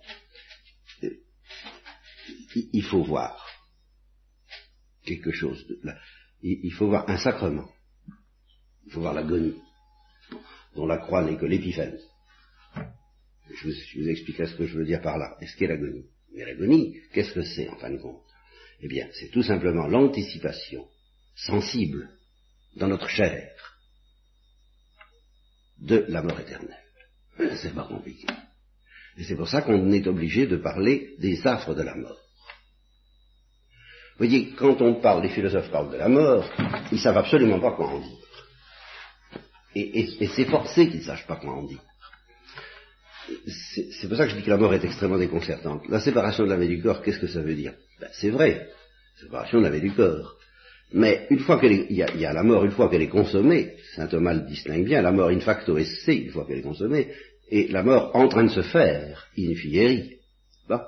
euh, il faut voir quelque chose. De, il faut voir un sacrement. Il faut voir l'agonie, dont la croix n'est que l'épiphanie. Je vous, expliquerai ce que je veux dire par là. Est-ce qu'est l'agonie Mais l'agonie, qu'est-ce que c'est en fin de compte? Eh bien, c'est tout simplement l'anticipation sensible dans notre chair de la mort éternelle. C'est pas compliqué. Et c'est pour ça qu'on est obligé de parler des affres de la mort. Vous voyez, quand on parle, les philosophes parlent de la mort, ils savent absolument pas quoi en dire. Et, et c'est forcé qu'ils ne sachent pas quoi en dire c'est pour ça que je dis que la mort est extrêmement déconcertante. La séparation de l'âme et du corps, qu'est-ce que ça veut dire? Ben, C'est vrai, séparation de l'âme et du corps. Mais une fois qu'il y, y, a la mort, une fois qu'elle est consommée, saint Thomas le distingue bien, la mort in facto esse, une fois qu'elle est consommée, et la mort en train de se faire, in fieri. Bon.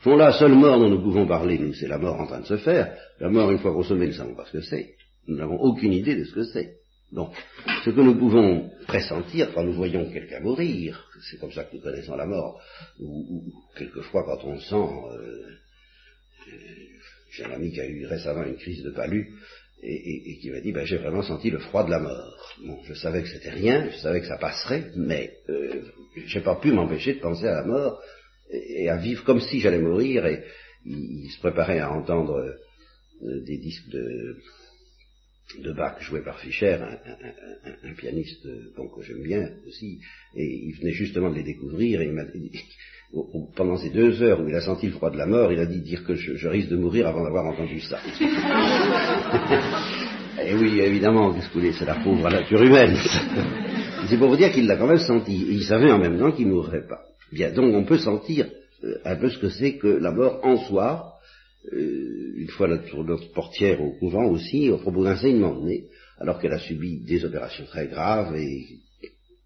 Font la seule mort dont nous pouvons parler, nous, c'est la mort en train de se faire. La mort une fois consommée, nous savons pas ce que c'est. Nous n'avons aucune idée de ce que c'est. Donc, ce que nous pouvons pressentir quand nous voyons quelqu'un mourir, c'est comme ça que nous connaissons la mort, ou, quelquefois quand on sent, euh, euh, j'ai un ami qui a eu récemment une crise de palu, et, qui m'a dit, ben, j'ai vraiment senti le froid de la mort. Bon, je savais que c'était rien, je savais que ça passerait, mais euh, j'ai pas pu m'empêcher de penser à la mort et, à vivre comme si j'allais mourir, et il, se préparait à entendre euh, des disques de de Bach joué par Fischer, un, pianiste bon, que j'aime bien aussi, et il venait justement de les découvrir, et il m'a pendant ces deux heures où il a senti le froid de la mort, il a dit dire que je, risque de mourir avant d'avoir entendu ça. [LAUGHS] et oui, évidemment, qu'est-ce que c'est la pauvre nature humaine. [LAUGHS] c'est pour vous dire qu'il l'a quand même senti, et il savait en même temps qu'il ne mourrait pas. Bien, donc on peut sentir euh, un peu ce que c'est que la mort en soi, euh, une fois notre, portière au couvent aussi, au propos d'un saignement de alors qu'elle a subi des opérations très graves et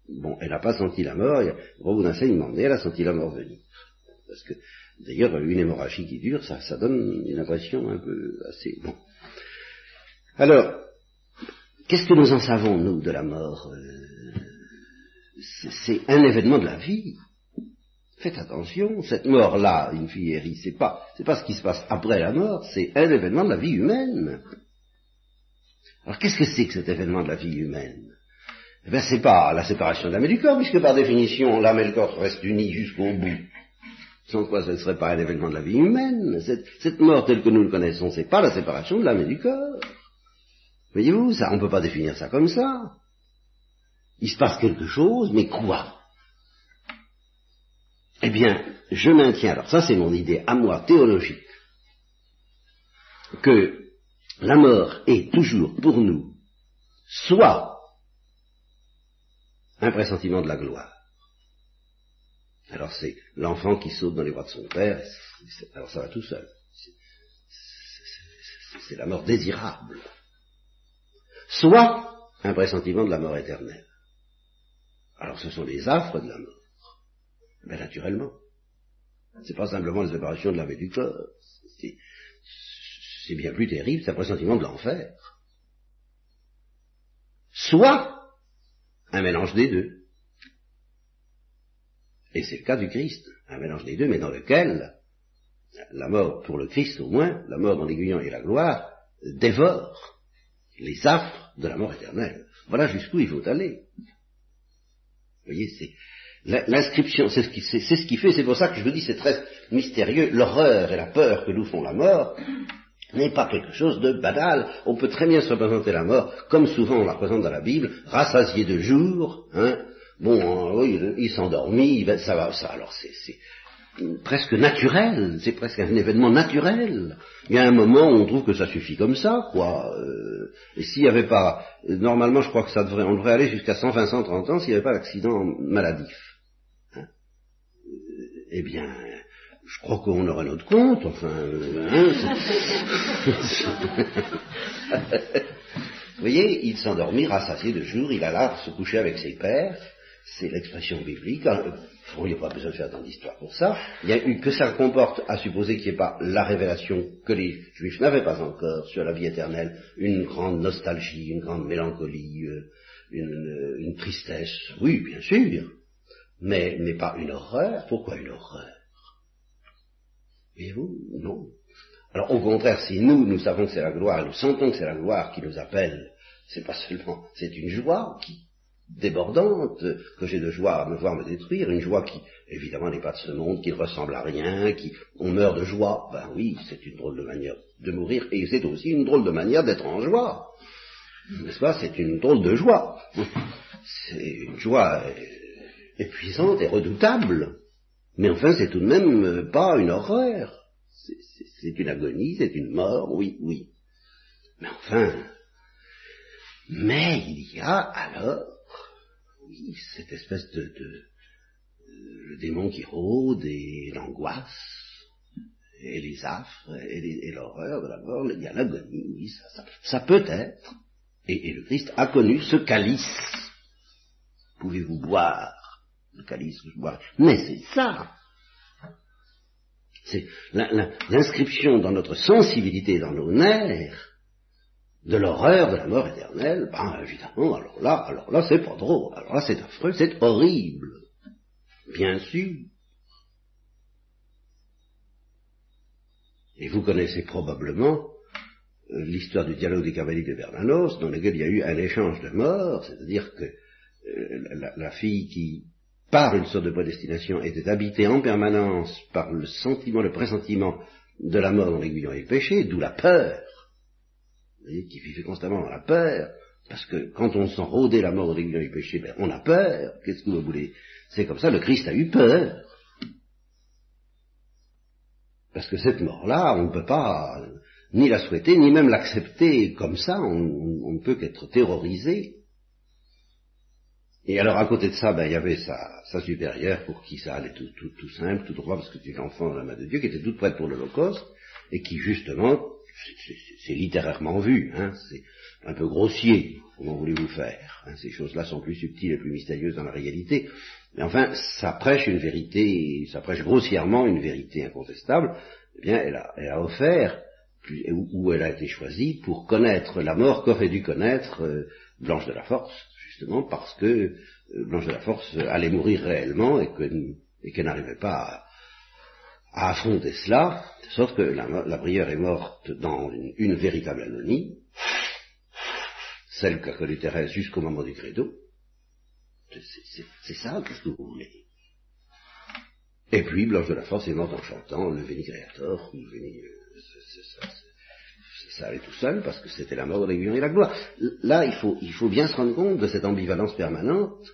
bon, elle n'a pas senti la mort, au propos d'un saignement de elle a senti la mort venir. Parce que d'ailleurs, une hémorragie qui dure, ça, ça donne une impression un peu assez bon. Alors, qu'est-ce que nous en savons, nous, de la mort? Euh, C'est un événement de la vie. Faites attention, cette mort-là, une fillerie, c'est pas, c'est pas ce qui se passe après la mort, c'est un événement de la vie humaine. Alors qu'est-ce que c'est que cet événement de la vie humaine? Eh bien, c'est pas la séparation de l'âme et du corps, puisque par définition, l'âme et le corps restent unis jusqu'au bout. Sans quoi ce ne serait pas un événement de la vie humaine. Cette, cette mort telle que nous le connaissons, c'est pas la séparation de l'âme et du corps. Voyez-vous, ça, on ne peut pas définir ça comme ça. Il se passe quelque chose, mais quoi? Eh bien, je maintiens, alors ça c'est mon idée à moi théologique, que la mort est toujours pour nous soit un pressentiment de la gloire. Alors c'est l'enfant qui saute dans les bras de son père, alors ça va tout seul. C'est la mort désirable. Soit un pressentiment de la mort éternelle. Alors ce sont les affres de la mort. Mais naturellement. C'est pas simplement la séparation de l'âme et du corps. C'est bien plus terrible, c'est un pressentiment de l'enfer. Soit un mélange des deux. Et c'est le cas du Christ, un mélange des deux, mais dans lequel la mort, pour le Christ au moins, la mort dans l'aiguillon et la gloire, dévore les affres de la mort éternelle. Voilà jusqu'où il faut aller. Vous voyez, c'est, L'inscription, c'est ce, qui, c'est, fait, c'est pour ça que je vous dis, c'est très mystérieux, l'horreur et la peur que nous font la mort n'est pas quelque chose de banal. On peut très bien se représenter la mort, comme souvent on la représente dans la Bible, rassasié de jour, hein, bon, il, il s'endormit, ça va, ça, alors c'est, presque naturel, c'est presque un événement naturel. Il y a un moment où on trouve que ça suffit comme ça, quoi. Euh, et s'il n'y avait pas, normalement je crois que ça devrait, on devrait aller jusqu'à 120, 130 ans s'il n'y avait pas d'accident maladif. Hein eh bien, je crois qu'on aurait notre compte, enfin. Euh, hein, Vous voyez, il s'endormit rassasié de jour, il alla se coucher avec ses pères, c'est l'expression biblique, hein, il n'y a pas besoin de faire tant d'histoire pour ça, il y a eu que ça comporte à supposer qu'il n'y ait pas la révélation que les juifs n'avaient pas encore sur la vie éternelle, une grande nostalgie, une grande mélancolie, euh, une, tristesse, oui, bien sûr, mais, mais pas une horreur. Pourquoi une horreur? Voyez-vous? Non. Alors au contraire, si nous, nous savons que c'est la gloire, nous sentons que c'est la gloire qui nous appelle, c'est pas seulement, c'est une joie qui, débordante que j'ai de joie à me voir me détruire, une joie qui, évidemment, n'est pas de ce monde, qui ne ressemble à rien, qui, on meurt de joie. Ben oui, c'est une drôle de manière de mourir, et c'est aussi une drôle de manière d'être en joie. N'est-ce pas? C'est une drôle de joie. C'est une joie épuisante et redoutable. Mais enfin, c'est tout de même pas une horreur. C'est une agonie, c'est une mort, oui, oui. Mais enfin, mais il y a alors oui, cette espèce de, le démon qui rôde et l'angoisse et les affres et, l'horreur de la mort, il y a l'agonie, oui, ça, ça, ça peut être. Et, le Christ a connu ce calice. Pouvez-vous boire le calice? Que je bois Mais c'est ça. C'est l'inscription dans notre sensibilité, dans nos nerfs, de l'horreur de la mort éternelle, ben évidemment, alors là, alors là, c'est pas drôle, alors là, c'est affreux, c'est horrible, bien sûr. Et vous connaissez probablement euh, l'histoire du dialogue des cavaliers de Bernanos, dans lequel il y a eu un échange de morts, c'est-à-dire que euh, la, fille qui, par une sorte de prédestination, était habitée en permanence par le sentiment, le pressentiment de la mort dans l'aiguillon et le péché, d'où la peur, qui vivait constamment dans la peur, parce que quand on sent rôder la mort au début du péché, ben, on a peur. Qu'est-ce que vous voulez? C'est comme ça, le Christ a eu peur. Parce que cette mort-là, on ne peut pas ni la souhaiter, ni même l'accepter comme ça, on, ne peut qu'être terrorisé. Et alors à côté de ça, ben, il y avait sa, supérieure pour qui ça allait tout, tout, tout simple, tout droit, parce que c'était l'enfant de la main de Dieu, qui était toute prête pour l'Holocauste, et qui justement c'est littérairement vu, hein, c'est un peu grossier, comment voulez-vous faire hein, Ces choses-là sont plus subtiles et plus mystérieuses dans la réalité, mais enfin, ça prêche une vérité, ça prêche grossièrement une vérité incontestable, eh bien, elle a, elle a offert, où elle a été choisie, pour connaître la mort qu'aurait dû connaître euh, Blanche de la Force, justement parce que euh, Blanche de la Force allait mourir réellement et que et qu'elle n'arrivait pas à, affronter cela, de sorte que la, prière est morte dans une, véritable agonie, celle qu'a connue Thérèse jusqu'au moment du credo. C'est ça, qu'est-ce que vous voulez Et puis Blanche de la Force est morte en chantant le Veni Creator, Veni, euh, ça allait tout seul parce que c'était la mort de l'aiguillon et la gloire. Là, il faut, il faut bien se rendre compte de cette ambivalence permanente.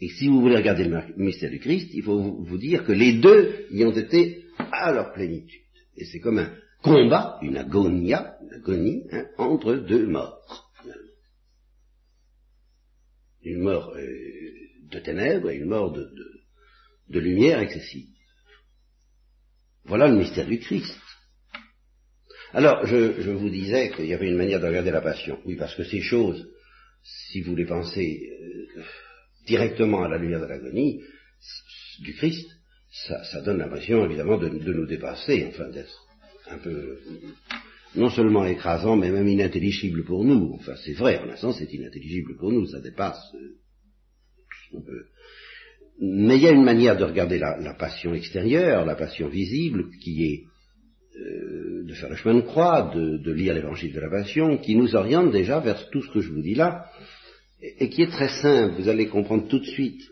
Et si vous voulez regarder le mystère du Christ, il faut vous, dire que les deux y ont été à leur plénitude. Et c'est comme un combat, une agonia, une agonie, hein, entre deux morts. Une mort euh, de ténèbres et une mort de, lumière excessive. Voilà le mystère du Christ. Alors, je, vous disais qu'il y avait une manière de regarder la passion. Oui, parce que ces choses, si vous les pensez euh, directement à la lumière de l'agonie du Christ, ça, donne l'impression, évidemment, de, nous dépasser, enfin, d'être un peu, non seulement écrasant, mais même inintelligible pour nous. Enfin, c'est vrai, en un sens, c'est inintelligible pour nous, ça dépasse euh, tout ce qu'on peut. Mais il y a une manière de regarder la passion extérieure, la passion visible, qui est euh, de faire le chemin de croix, de, lire l'évangile de la Passion, qui nous oriente déjà vers tout ce que je vous dis là, et, qui est très simple, vous allez comprendre tout de suite.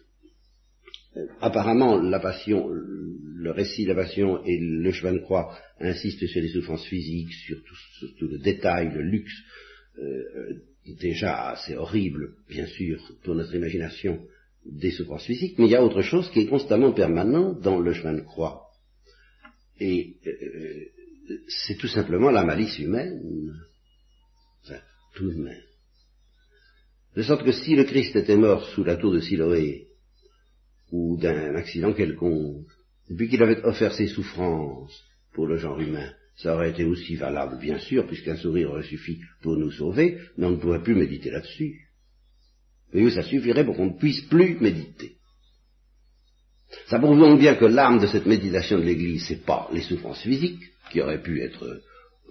Euh, apparemment, la Passion, le récit de la Passion et le chemin de croix insistent sur les souffrances physiques, sur tout, le détail, le luxe, euh, déjà assez horrible, bien sûr, pour notre imagination, des souffrances physiques, mais il y a autre chose qui est constamment permanent dans le chemin de croix. Et c'est tout simplement la malice humaine. Enfin, tout de même. De sorte que si le Christ était mort sous la tour de Siloé, ou d'un accident quelconque, et puis qu'il avait offert ses souffrances pour le genre humain, ça aurait été aussi valable, bien sûr, puisqu'un sourire aurait suffi pour nous sauver, mais on ne pourrait plus méditer là-dessus. Et ça suffirait pour qu'on ne puisse plus méditer. Ça prouve donc bien que l'âme de cette méditation de l'Église, c'est pas les souffrances physiques, qui auraient pu être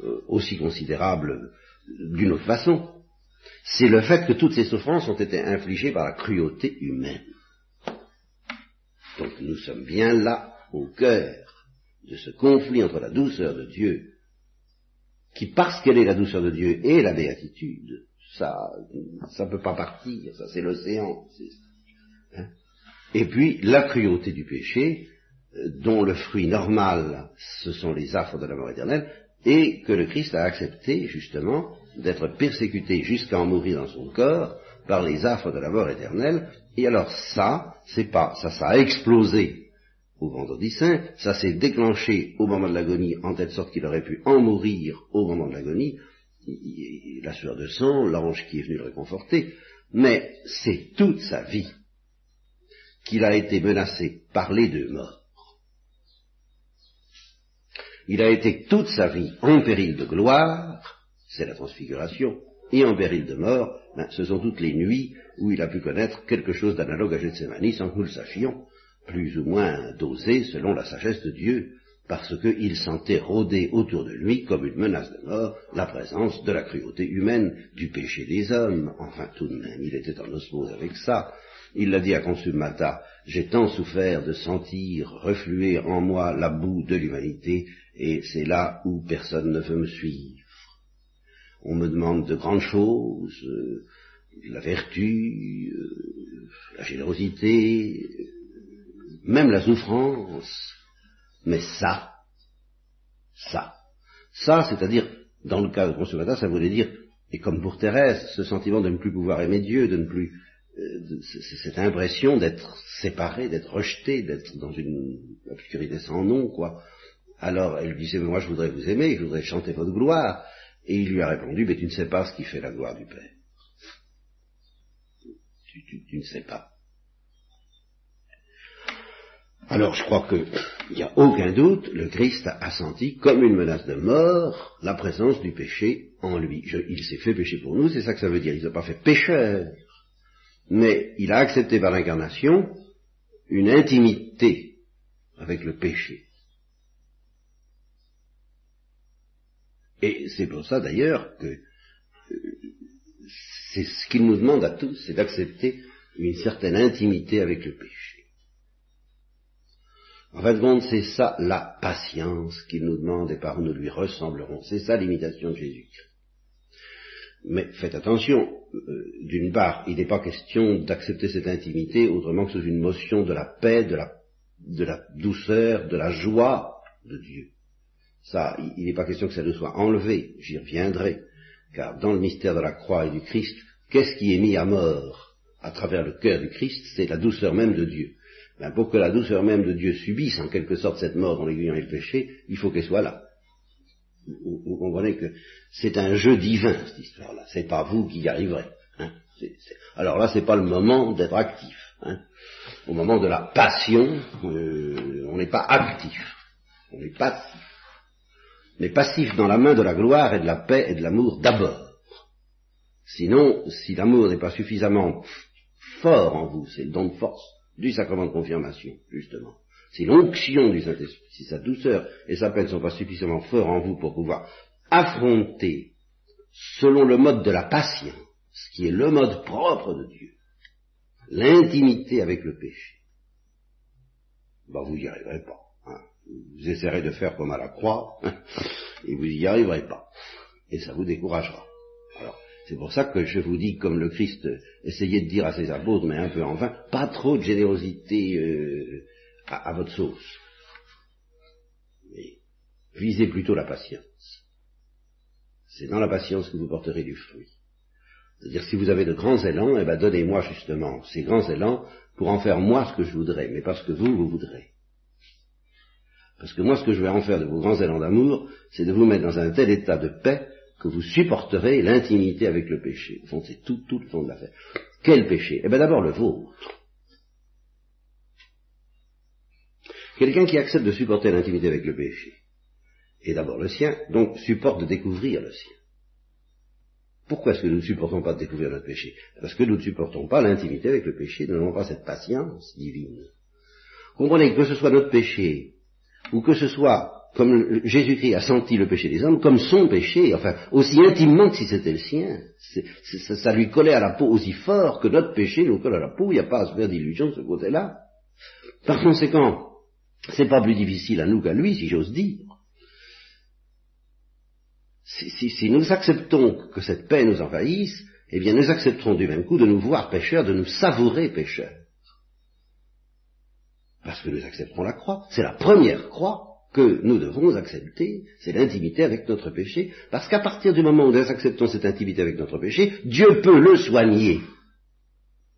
euh, aussi considérables d'une autre façon, c'est le fait que toutes ces souffrances ont été infligées par la cruauté humaine. Donc nous sommes bien là, au cœur de ce conflit entre la douceur de Dieu, qui parce qu'elle est la douceur de Dieu et la béatitude, ça ça peut pas partir, ça c'est l'océan. Hein? Et puis la cruauté du péché, euh, dont le fruit normal, ce sont les affres de la mort éternelle, et que le Christ a accepté, justement, d'être persécuté jusqu'à en mourir dans son corps par les affres de la mort éternelle. Et alors ça, c'est pas, ça, ça a explosé au vendredi saint, ça s'est déclenché au moment de l'agonie en telle sorte qu'il aurait pu en mourir au moment de l'agonie, la sueur de sang, l'ange qui est venu le réconforter, mais c'est toute sa vie qu'il a été menacé par les deux morts. Il a été toute sa vie en péril de gloire, c'est la transfiguration, et en péril de mort, ben, ce sont toutes les nuits où il a pu connaître quelque chose d'analogue à Gethsemane sans que nous le sachions, plus ou moins dosé selon la sagesse de Dieu, parce qu'il sentait rôder autour de lui comme une menace de mort la présence de la cruauté humaine, du péché des hommes, enfin tout de même, il était en osmose avec ça, il l'a dit à Consumata, j'ai tant souffert de sentir refluer en moi la boue de l'humanité, et c'est là où personne ne veut me suivre. On me demande de grandes choses, euh, la vertu, euh, la générosité, même la souffrance, mais ça, ça, ça, c'est-à-dire, dans le cas de Consumata, ça voulait dire, et comme pour Thérèse, ce sentiment de ne plus pouvoir aimer Dieu, de ne plus euh, cette impression d'être séparé, d'être rejeté, d'être dans une obscurité sans nom, quoi. Alors elle lui disait, moi je voudrais vous aimer, je voudrais chanter votre gloire. Et il lui a répondu, mais tu ne sais pas ce qui fait la gloire du Père. Tu, ne sais pas. Alors je crois qu'il n'y a aucun doute, le Christ a, senti comme une menace de mort la présence du péché en lui. il s'est fait pécher pour nous, c'est ça que ça veut dire. Il s'est pas fait pécheur mais il a accepté par l'incarnation une intimité avec le péché. Et c'est pour ça d'ailleurs que euh, c'est ce qu'il nous demande à tous, c'est d'accepter une certaine intimité avec le péché. En fin de compte, c'est ça la patience qu'il nous demande et par où nous lui ressemblerons. C'est ça l'imitation de Jésus-Christ. Mais faites attention, euh, d'une part, il n'est pas question d'accepter cette intimité autrement que sous une motion de la paix, de la, de la douceur, de la joie de Dieu. Ça, il n'est pas question que ça nous soit enlevé, j'y reviendrai, car dans le mystère de la croix et du Christ, qu'est-ce qui est mis à mort à travers le cœur du Christ? C'est la douceur même de Dieu. Ben, pour que la douceur même de Dieu subisse en quelque sorte cette mort dans l'aiguillon et le péché, il faut qu'elle soit là. Vous, comprenez que c'est un jeu divin, cette histoire-là. C'est pas vous qui y arriverez. Hein. Alors là, c'est pas le moment d'être actif. Hein. Au moment de la passion, euh, on n'est pas actif. On est passif. Est passif dans la main de la gloire et de la paix et de l'amour d'abord. Sinon, si l'amour n'est pas suffisamment fort en vous, c'est le don de force du sacrement de confirmation, justement. Si l'onction du Saint-Esprit, si sa douceur et sa paix ne sont pas suffisamment forts en vous pour pouvoir affronter, selon le mode de la patience, qui est le mode propre de Dieu, l'intimité avec le péché, ben vous n'y arriverez pas. Hein. Vous essaierez de faire comme à la croix, et vous n'y arriverez pas. Et ça vous découragera. Alors, c'est pour ça que je vous dis, comme le Christ essayait de dire à ses apôtres, mais un peu en vain, pas trop de générosité euh, à, votre sauce. Mais visez plutôt la patience. C'est dans la patience que vous porterez du fruit. C'est-à-dire, si vous avez de grands élans, eh ben, donnez-moi justement ces grands élans pour en faire moi ce que je voudrais, mais parce que vous, vous voudrez. Parce que moi, ce que je vais en faire de vos grands élans d'amour, c'est de vous mettre dans un tel état de paix que vous supporterez l'intimité avec le péché. Au fond, c'est tout, tout le fond de l'affaire. Quel péché? Eh bien d'abord le vôtre. Quelqu'un qui accepte de supporter l'intimité avec le péché, et d'abord le sien, donc supporte de découvrir le sien. Pourquoi est-ce que nous ne supportons pas de découvrir notre péché? Parce que nous ne supportons pas l'intimité avec le péché, nous n'avons pas cette patience divine. Comprenez que, que ce soit notre péché, ou que ce soit comme Jésus-Christ a senti le péché des hommes, comme son péché, enfin, aussi intimement que si c'était le sien. ça, lui collait à la peau aussi fort que notre péché nous colle à la peau, il n'y a pas à se faire d'illusion de ce côté-là. Par conséquent, c'est pas plus difficile à nous qu'à lui, si j'ose dire. Si, nous acceptons que cette paix nous envahisse, eh bien nous accepterons du même coup de nous voir pécheurs, de nous savourer pécheurs. Parce que nous accepterons la croix. C'est la première croix que nous devons accepter, c'est l'intimité avec notre péché, parce qu'à partir du moment où nous acceptons cette intimité avec notre péché, Dieu peut le soigner,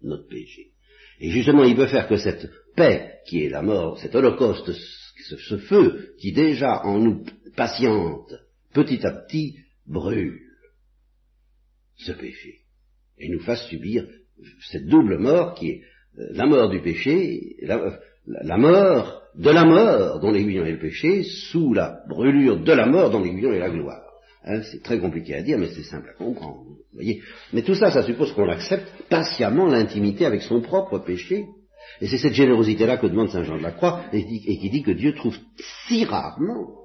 notre péché. Et justement, il veut faire que cette paix, qui est la mort, cet holocauste, ce, feu qui déjà en nous patiente, petit à petit, brûle ce péché, et nous fasse subir cette double mort qui est euh, la mort du péché, la, la mort de la mort dont l'aiguillon est le péché, sous la brûlure de la mort dont l'aiguillon est la gloire. Hein, c'est très compliqué à dire, mais c'est simple à comprendre. Voyez mais tout ça, ça suppose qu'on accepte patiemment l'intimité avec son propre péché. Et c'est cette générosité-là que demande Saint Jean de la Croix, et qui dit que Dieu trouve si rarement.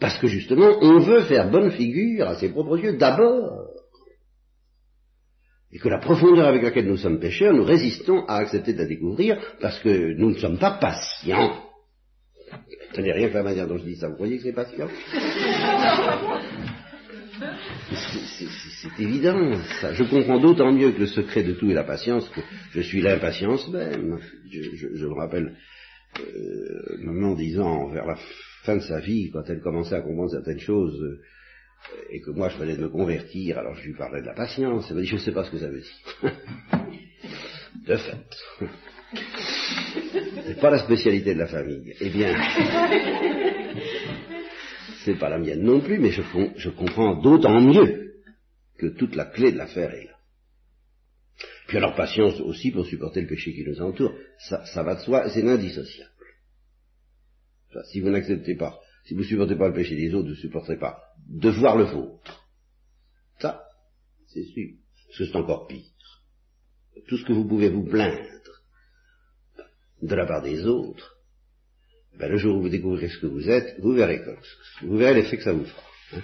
Parce que justement, on veut faire bonne figure à ses propres yeux d'abord et que la profondeur avec laquelle nous sommes pécheurs, nous résistons à accepter de la découvrir parce que nous ne sommes pas patients. Tenez rien que la manière dont je dis ça, vous voyez que c'est patient? C'est évident, ça. Je comprends d'autant mieux que le secret de tout est la patience, que je suis l'impatience même. Je, me rappelle, euh, maman disant vers la fin de sa vie, quand elle commençait à comprendre certaines choses, euh, et que moi je venais de me convertir, alors je lui parlais de la patience, elle m'a dit je ne sais pas ce que ça veut dire. [LAUGHS] de fait. C'est pas la spécialité de la famille. Eh bien, c'est pas la mienne non plus, mais je, comprends d'autant mieux que toute la clé de l'affaire est là. Puis alors patience aussi pour supporter le péché qui nous entoure. Ça, va de soi, c'est indissociable. si vous n'acceptez pas si vous supportez pas le péché des autres, vous ne supporterez pas de voir le vôtre. Ça, c'est sûr. Parce que c'est encore pire. Tout ce que vous pouvez vous plaindre de la part des autres, ben le jour où vous découvrirez ce que vous êtes, vous verrez, vous verrez l'effet que ça vous fera. Hein.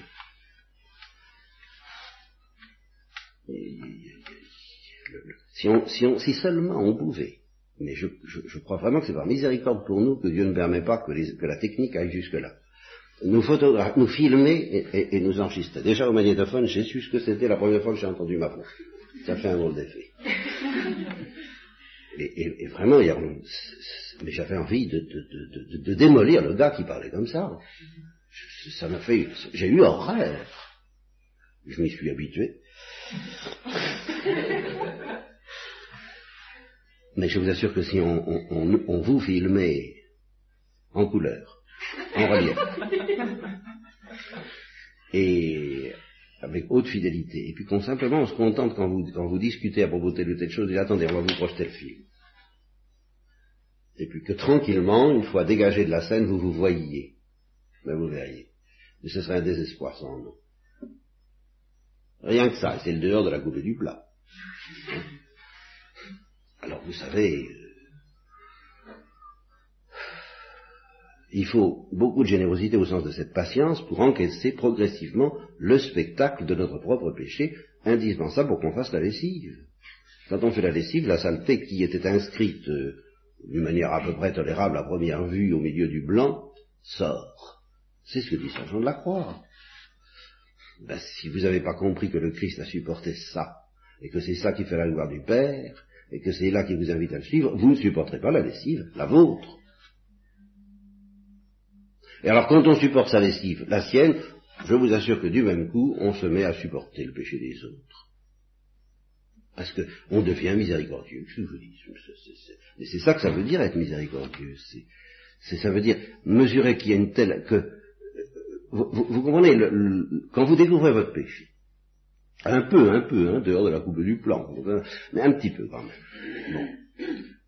si, on, si, on, si seulement on pouvait Mais je, crois vraiment que c'est par miséricorde pour nous que Dieu ne permet pas que, la technique aille jusque-là. Nous, nous filmer et, nous enregistrer. Déjà au magnétophone, j'ai su ce que c'était la première fois que j'ai entendu ma voix. Ça fait un drôle d'effet. [LAUGHS] Et, vraiment, mais j'avais envie de, démolir le gars qui parlait comme ça. Ça m'a fait, j'ai eu horreur. Je m'y suis habitué. [LAUGHS] Mais je vous assure que si on, vous filmait en couleur, en relief, et avec haute fidélité, et puis qu'on simplement on se contente quand vous, quand vous discutez à propos de telle ou telle chose, et attendez, on va vous projeter le film. Et puis que tranquillement, une fois dégagé de la scène, vous vous voyiez. Mais vous verriez. Mais ce serait un désespoir sans nom. Rien que ça, c'est le dehors de la coupe du plat. Alors vous savez, il faut beaucoup de générosité au sens de cette patience pour encaisser progressivement le spectacle de notre propre péché, indispensable pour qu'on fasse la lessive. Quand on fait la lessive, la saleté qui était inscrite euh, d'une manière à peu près tolérable à première vue au milieu du blanc, sort. C'est ce que dit Saint Jean de la Croix. Ben, si vous n'avez pas compris que le Christ a supporté ça, et que c'est ça qui fait la gloire du Père, et que c'est là qui vous invite à le suivre, vous ne supporterez pas la lessive, la vôtre. Et alors quand on supporte sa lessive, la sienne, je vous assure que du même coup, on se met à supporter le péché des autres. Parce qu'on devient miséricordieux, je vous dis. Mais c'est ça que ça veut dire être miséricordieux. C'est, ça veut dire mesurer qu'il y a une telle... que vous, comprenez, quand vous découvrez votre péché, un peu, un peu, hein, dehors de la coupe du plan, mais un petit peu quand même.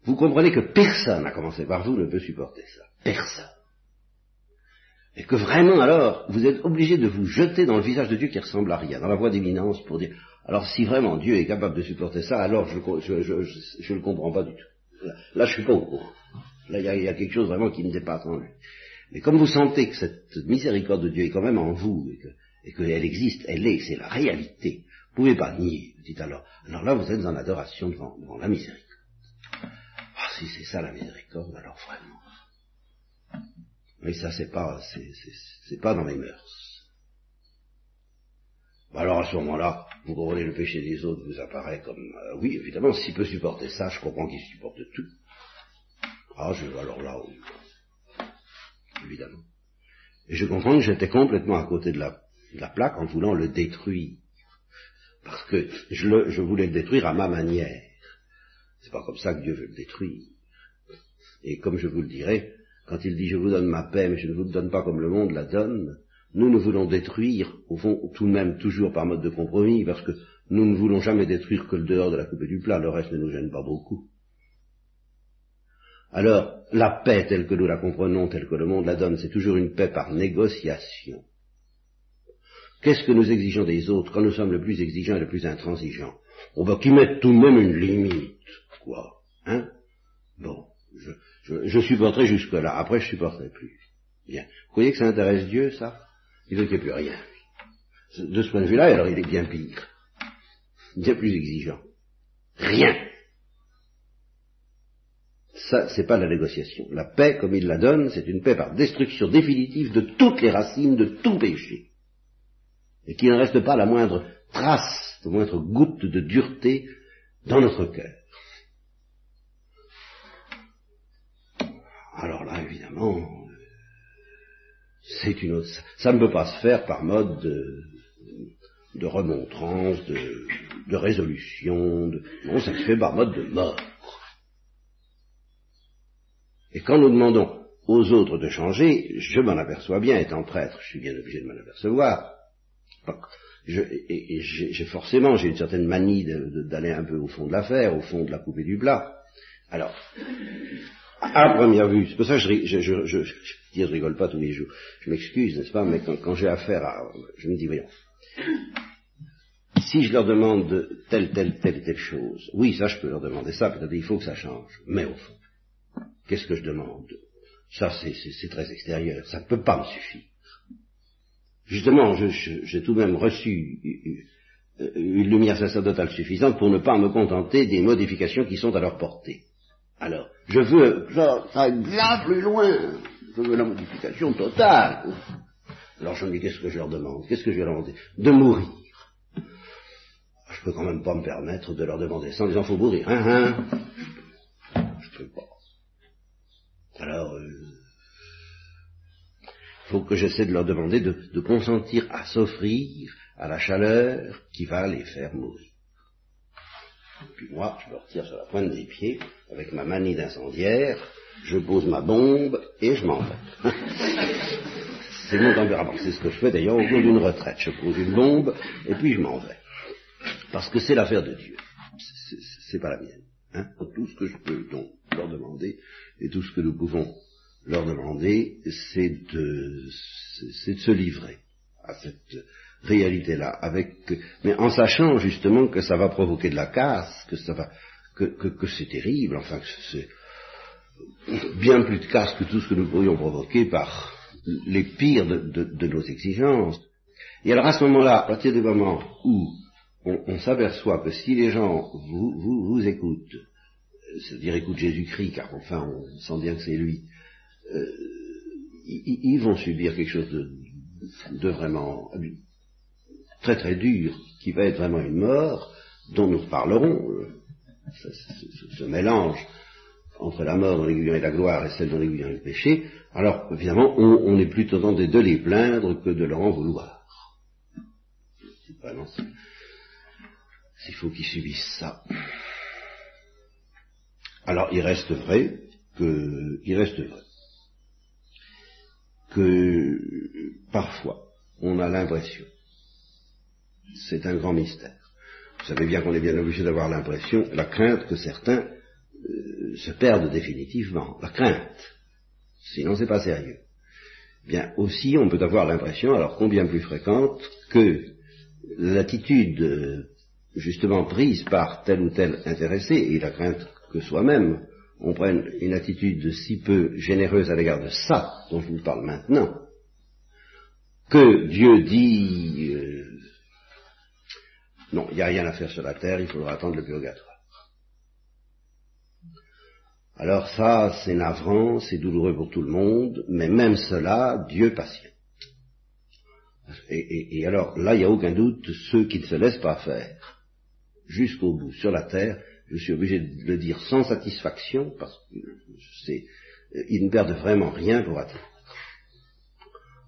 Vous comprenez que personne, à commencer par vous, ne peut supporter ça. Personne. Et que vraiment alors, vous êtes obligé de vous jeter dans le visage de Dieu qui ressemble à rien, dans la voie d'éminence, pour dire, alors si vraiment Dieu est capable de supporter ça, alors je ne le comprends pas du tout. Là, je suis pas au courant. Là, il y, a quelque chose vraiment qui me dépasse en lui. Mais comme vous sentez que cette miséricorde de Dieu est quand même en vous, et qu'elle existe, elle est, c'est la réalité, vous pouvez pas nier, vous dites alors. Alors là, vous êtes en adoration devant, devant la miséricorde. Ah, si c'est ça la miséricorde, alors vraiment. Mais ça, c'est pas, c'est pas dans les mœurs. Alors à ce moment-là, vous comprenez le péché des autres vous apparaît comme euh, oui, évidemment, s'il peut supporter ça, je comprends qu'il supporte tout. Ah, je alors là, oui. évidemment. Et je comprends que j'étais complètement à côté de la, plaque en voulant le détruire. Parce que je, le, je voulais le détruire à ma manière. C'est pas comme ça que Dieu veut le détruire. Et comme je vous le dirai, quand il dit je vous donne ma paix, mais je ne vous donne pas comme le monde la donne, nous, nous voulons détruire, au fond, tout de même, toujours par mode de compromis, parce que nous ne voulons jamais détruire que le dehors de la coupe du plat, le reste ne nous gêne pas beaucoup. Alors, la paix telle que nous la comprenons, telle que le monde la donne, c'est toujours une paix par négociation. Qu'est-ce que nous exigeons des autres quand nous sommes le plus exigeants et le plus intransigeants? On va qu'ils mettent tout de même une limite. Quoi Hein? Bon, je, je, je supporterai jusque-là, après je supporterai plus. Vous voyez que ça intéresse Dieu, ça? Il veut n'y plus rien. De ce point de vue-là, alors il est bien pire. Bien plus exigeant. Rien. Ça, c'est pas la négociation. La paix, comme il la donne, c'est une paix par destruction définitive de toutes les racines de tout péché. Et qu'il ne reste pas la moindre trace, la moindre goutte de dureté dans notre cœur. Alors là, évidemment, c'est une autre. Ça ne peut pas se faire par mode de, remontrance, de, résolution. non, ça se fait par mode de mort. Et quand nous demandons aux autres de changer, je m'en aperçois bien, étant prêtre, je suis bien obligé de m'en apercevoir. et, j'ai forcément, j'ai une certaine manie d'aller un peu au fond de l'affaire, au fond de la poupée du plat. Alors, à première vue, c'est pour ça que je, je, je, rigole pas tous les jours. Je m'excuse, n'est-ce pas, mais quand, j'ai affaire à... Je me dis, voyons, si je leur demande telle, telle, telle, telle chose, oui, ça je peux leur demander ça, peut-être il faut que ça change. Mais au fond, qu'est-ce que je demande? Ça c'est très extérieur, ça ne peut pas me suffire. Justement, j'ai tout de même reçu une lumière sacerdotale suffisante pour ne pas me contenter des modifications qui sont à leur portée. Alors, je veux ça, ça bien plus loin. Je veux la modification totale. Alors je me dis, qu'est-ce que je leur demande? Qu'est-ce que je vais leur demander? De mourir. Je peux quand même pas me permettre de leur demander ça en disant, faut mourir. Hein, hein Je peux pas. Alors, il euh, faut que j'essaie de leur demander de, de consentir à s'offrir à la chaleur qui va les faire mourir. Puis moi, je me retire sur la pointe des pieds, avec ma manie d'incendiaire, je pose ma bombe et je m'en vais. [LAUGHS] c'est mon tempérament. C'est ce que je fais d'ailleurs au cours d'une retraite. Je pose une bombe et puis je m'en vais. Parce que c'est l'affaire de Dieu. C'est pas la mienne. Hein. Tout ce que je peux donc leur demander et tout ce que nous pouvons leur demander, c'est de, c'est de se livrer à cette réalité-là, mais en sachant justement que ça va provoquer de la casse, que ça va, que, c'est terrible, enfin que c'est bien plus de casse que tout ce que nous pourrions provoquer par les pires de, nos exigences. Et alors à ce moment-là, à partir du moment où on, s'aperçoit que si les gens vous, vous, écoutent, c'est-à-dire écoutent Jésus-Christ, car enfin on sent bien que c'est lui, euh, ils, vont subir quelque chose de, de vraiment très très dur, qui va être vraiment une mort, dont nous parlerons, euh, ce, mélange entre la mort dans l'aiguillon et la gloire et celle dans l'aiguillon et le péché, alors évidemment on, est plutôt tenté de les plaindre que de leur en vouloir. Vraiment, s'il faut qu'ils subissent ça. Alors il reste vrai que, il reste vrai que parfois on a l'impression c'est un grand mystère. Vous savez bien qu'on est bien obligé d'avoir l'impression, la crainte que certains euh, se perdent définitivement. La crainte. Sinon, c'est pas sérieux. Bien, aussi, on peut avoir l'impression, alors combien plus fréquente, que l'attitude euh, justement prise par tel ou tel intéressé, et la crainte que soi-même on prenne une attitude si peu généreuse à l'égard de ça dont je vous parle maintenant, que Dieu dit euh, non, il n'y a rien à faire sur la terre, il faudra attendre le purgatoire. Alors ça, c'est navrant, c'est douloureux pour tout le monde, mais même cela, Dieu patiente. Et, alors, là, il n'y a aucun doute, ceux qui ne se laissent pas faire jusqu'au bout sur la terre, je suis obligé de le dire sans satisfaction, parce que ils ne perdent vraiment rien pour attendre.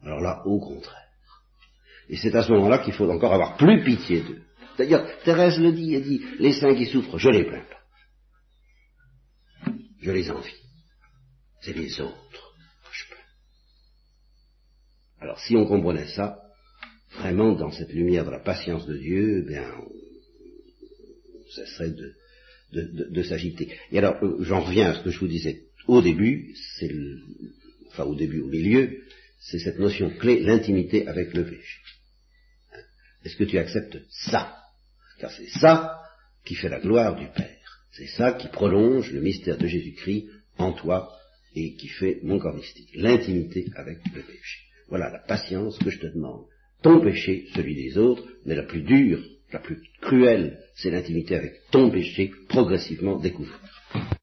Alors là, au contraire. Et c'est à ce moment-là qu'il faut encore avoir plus pitié d'eux. D'ailleurs, Thérèse le dit, elle dit, les saints qui souffrent, je les plains pas. Je les envie. C'est les autres que je plains. Alors, si on comprenait ça, vraiment, dans cette lumière de la patience de Dieu, eh bien, on cesserait de, de, s'agiter. Et alors, euh, j'en reviens à ce que je vous disais au début, c'est enfin au début, au milieu, c'est cette notion clé, l'intimité avec le péché. Est-ce que tu acceptes ça? Car c'est ça qui fait la gloire du Père. C'est ça qui prolonge le mystère de Jésus-Christ en toi et qui fait mon corps mystique. L'intimité avec le péché. Voilà la patience que je te demande. Ton péché, celui des autres, mais la plus dure, la plus cruelle, c'est l'intimité avec ton péché progressivement découvert.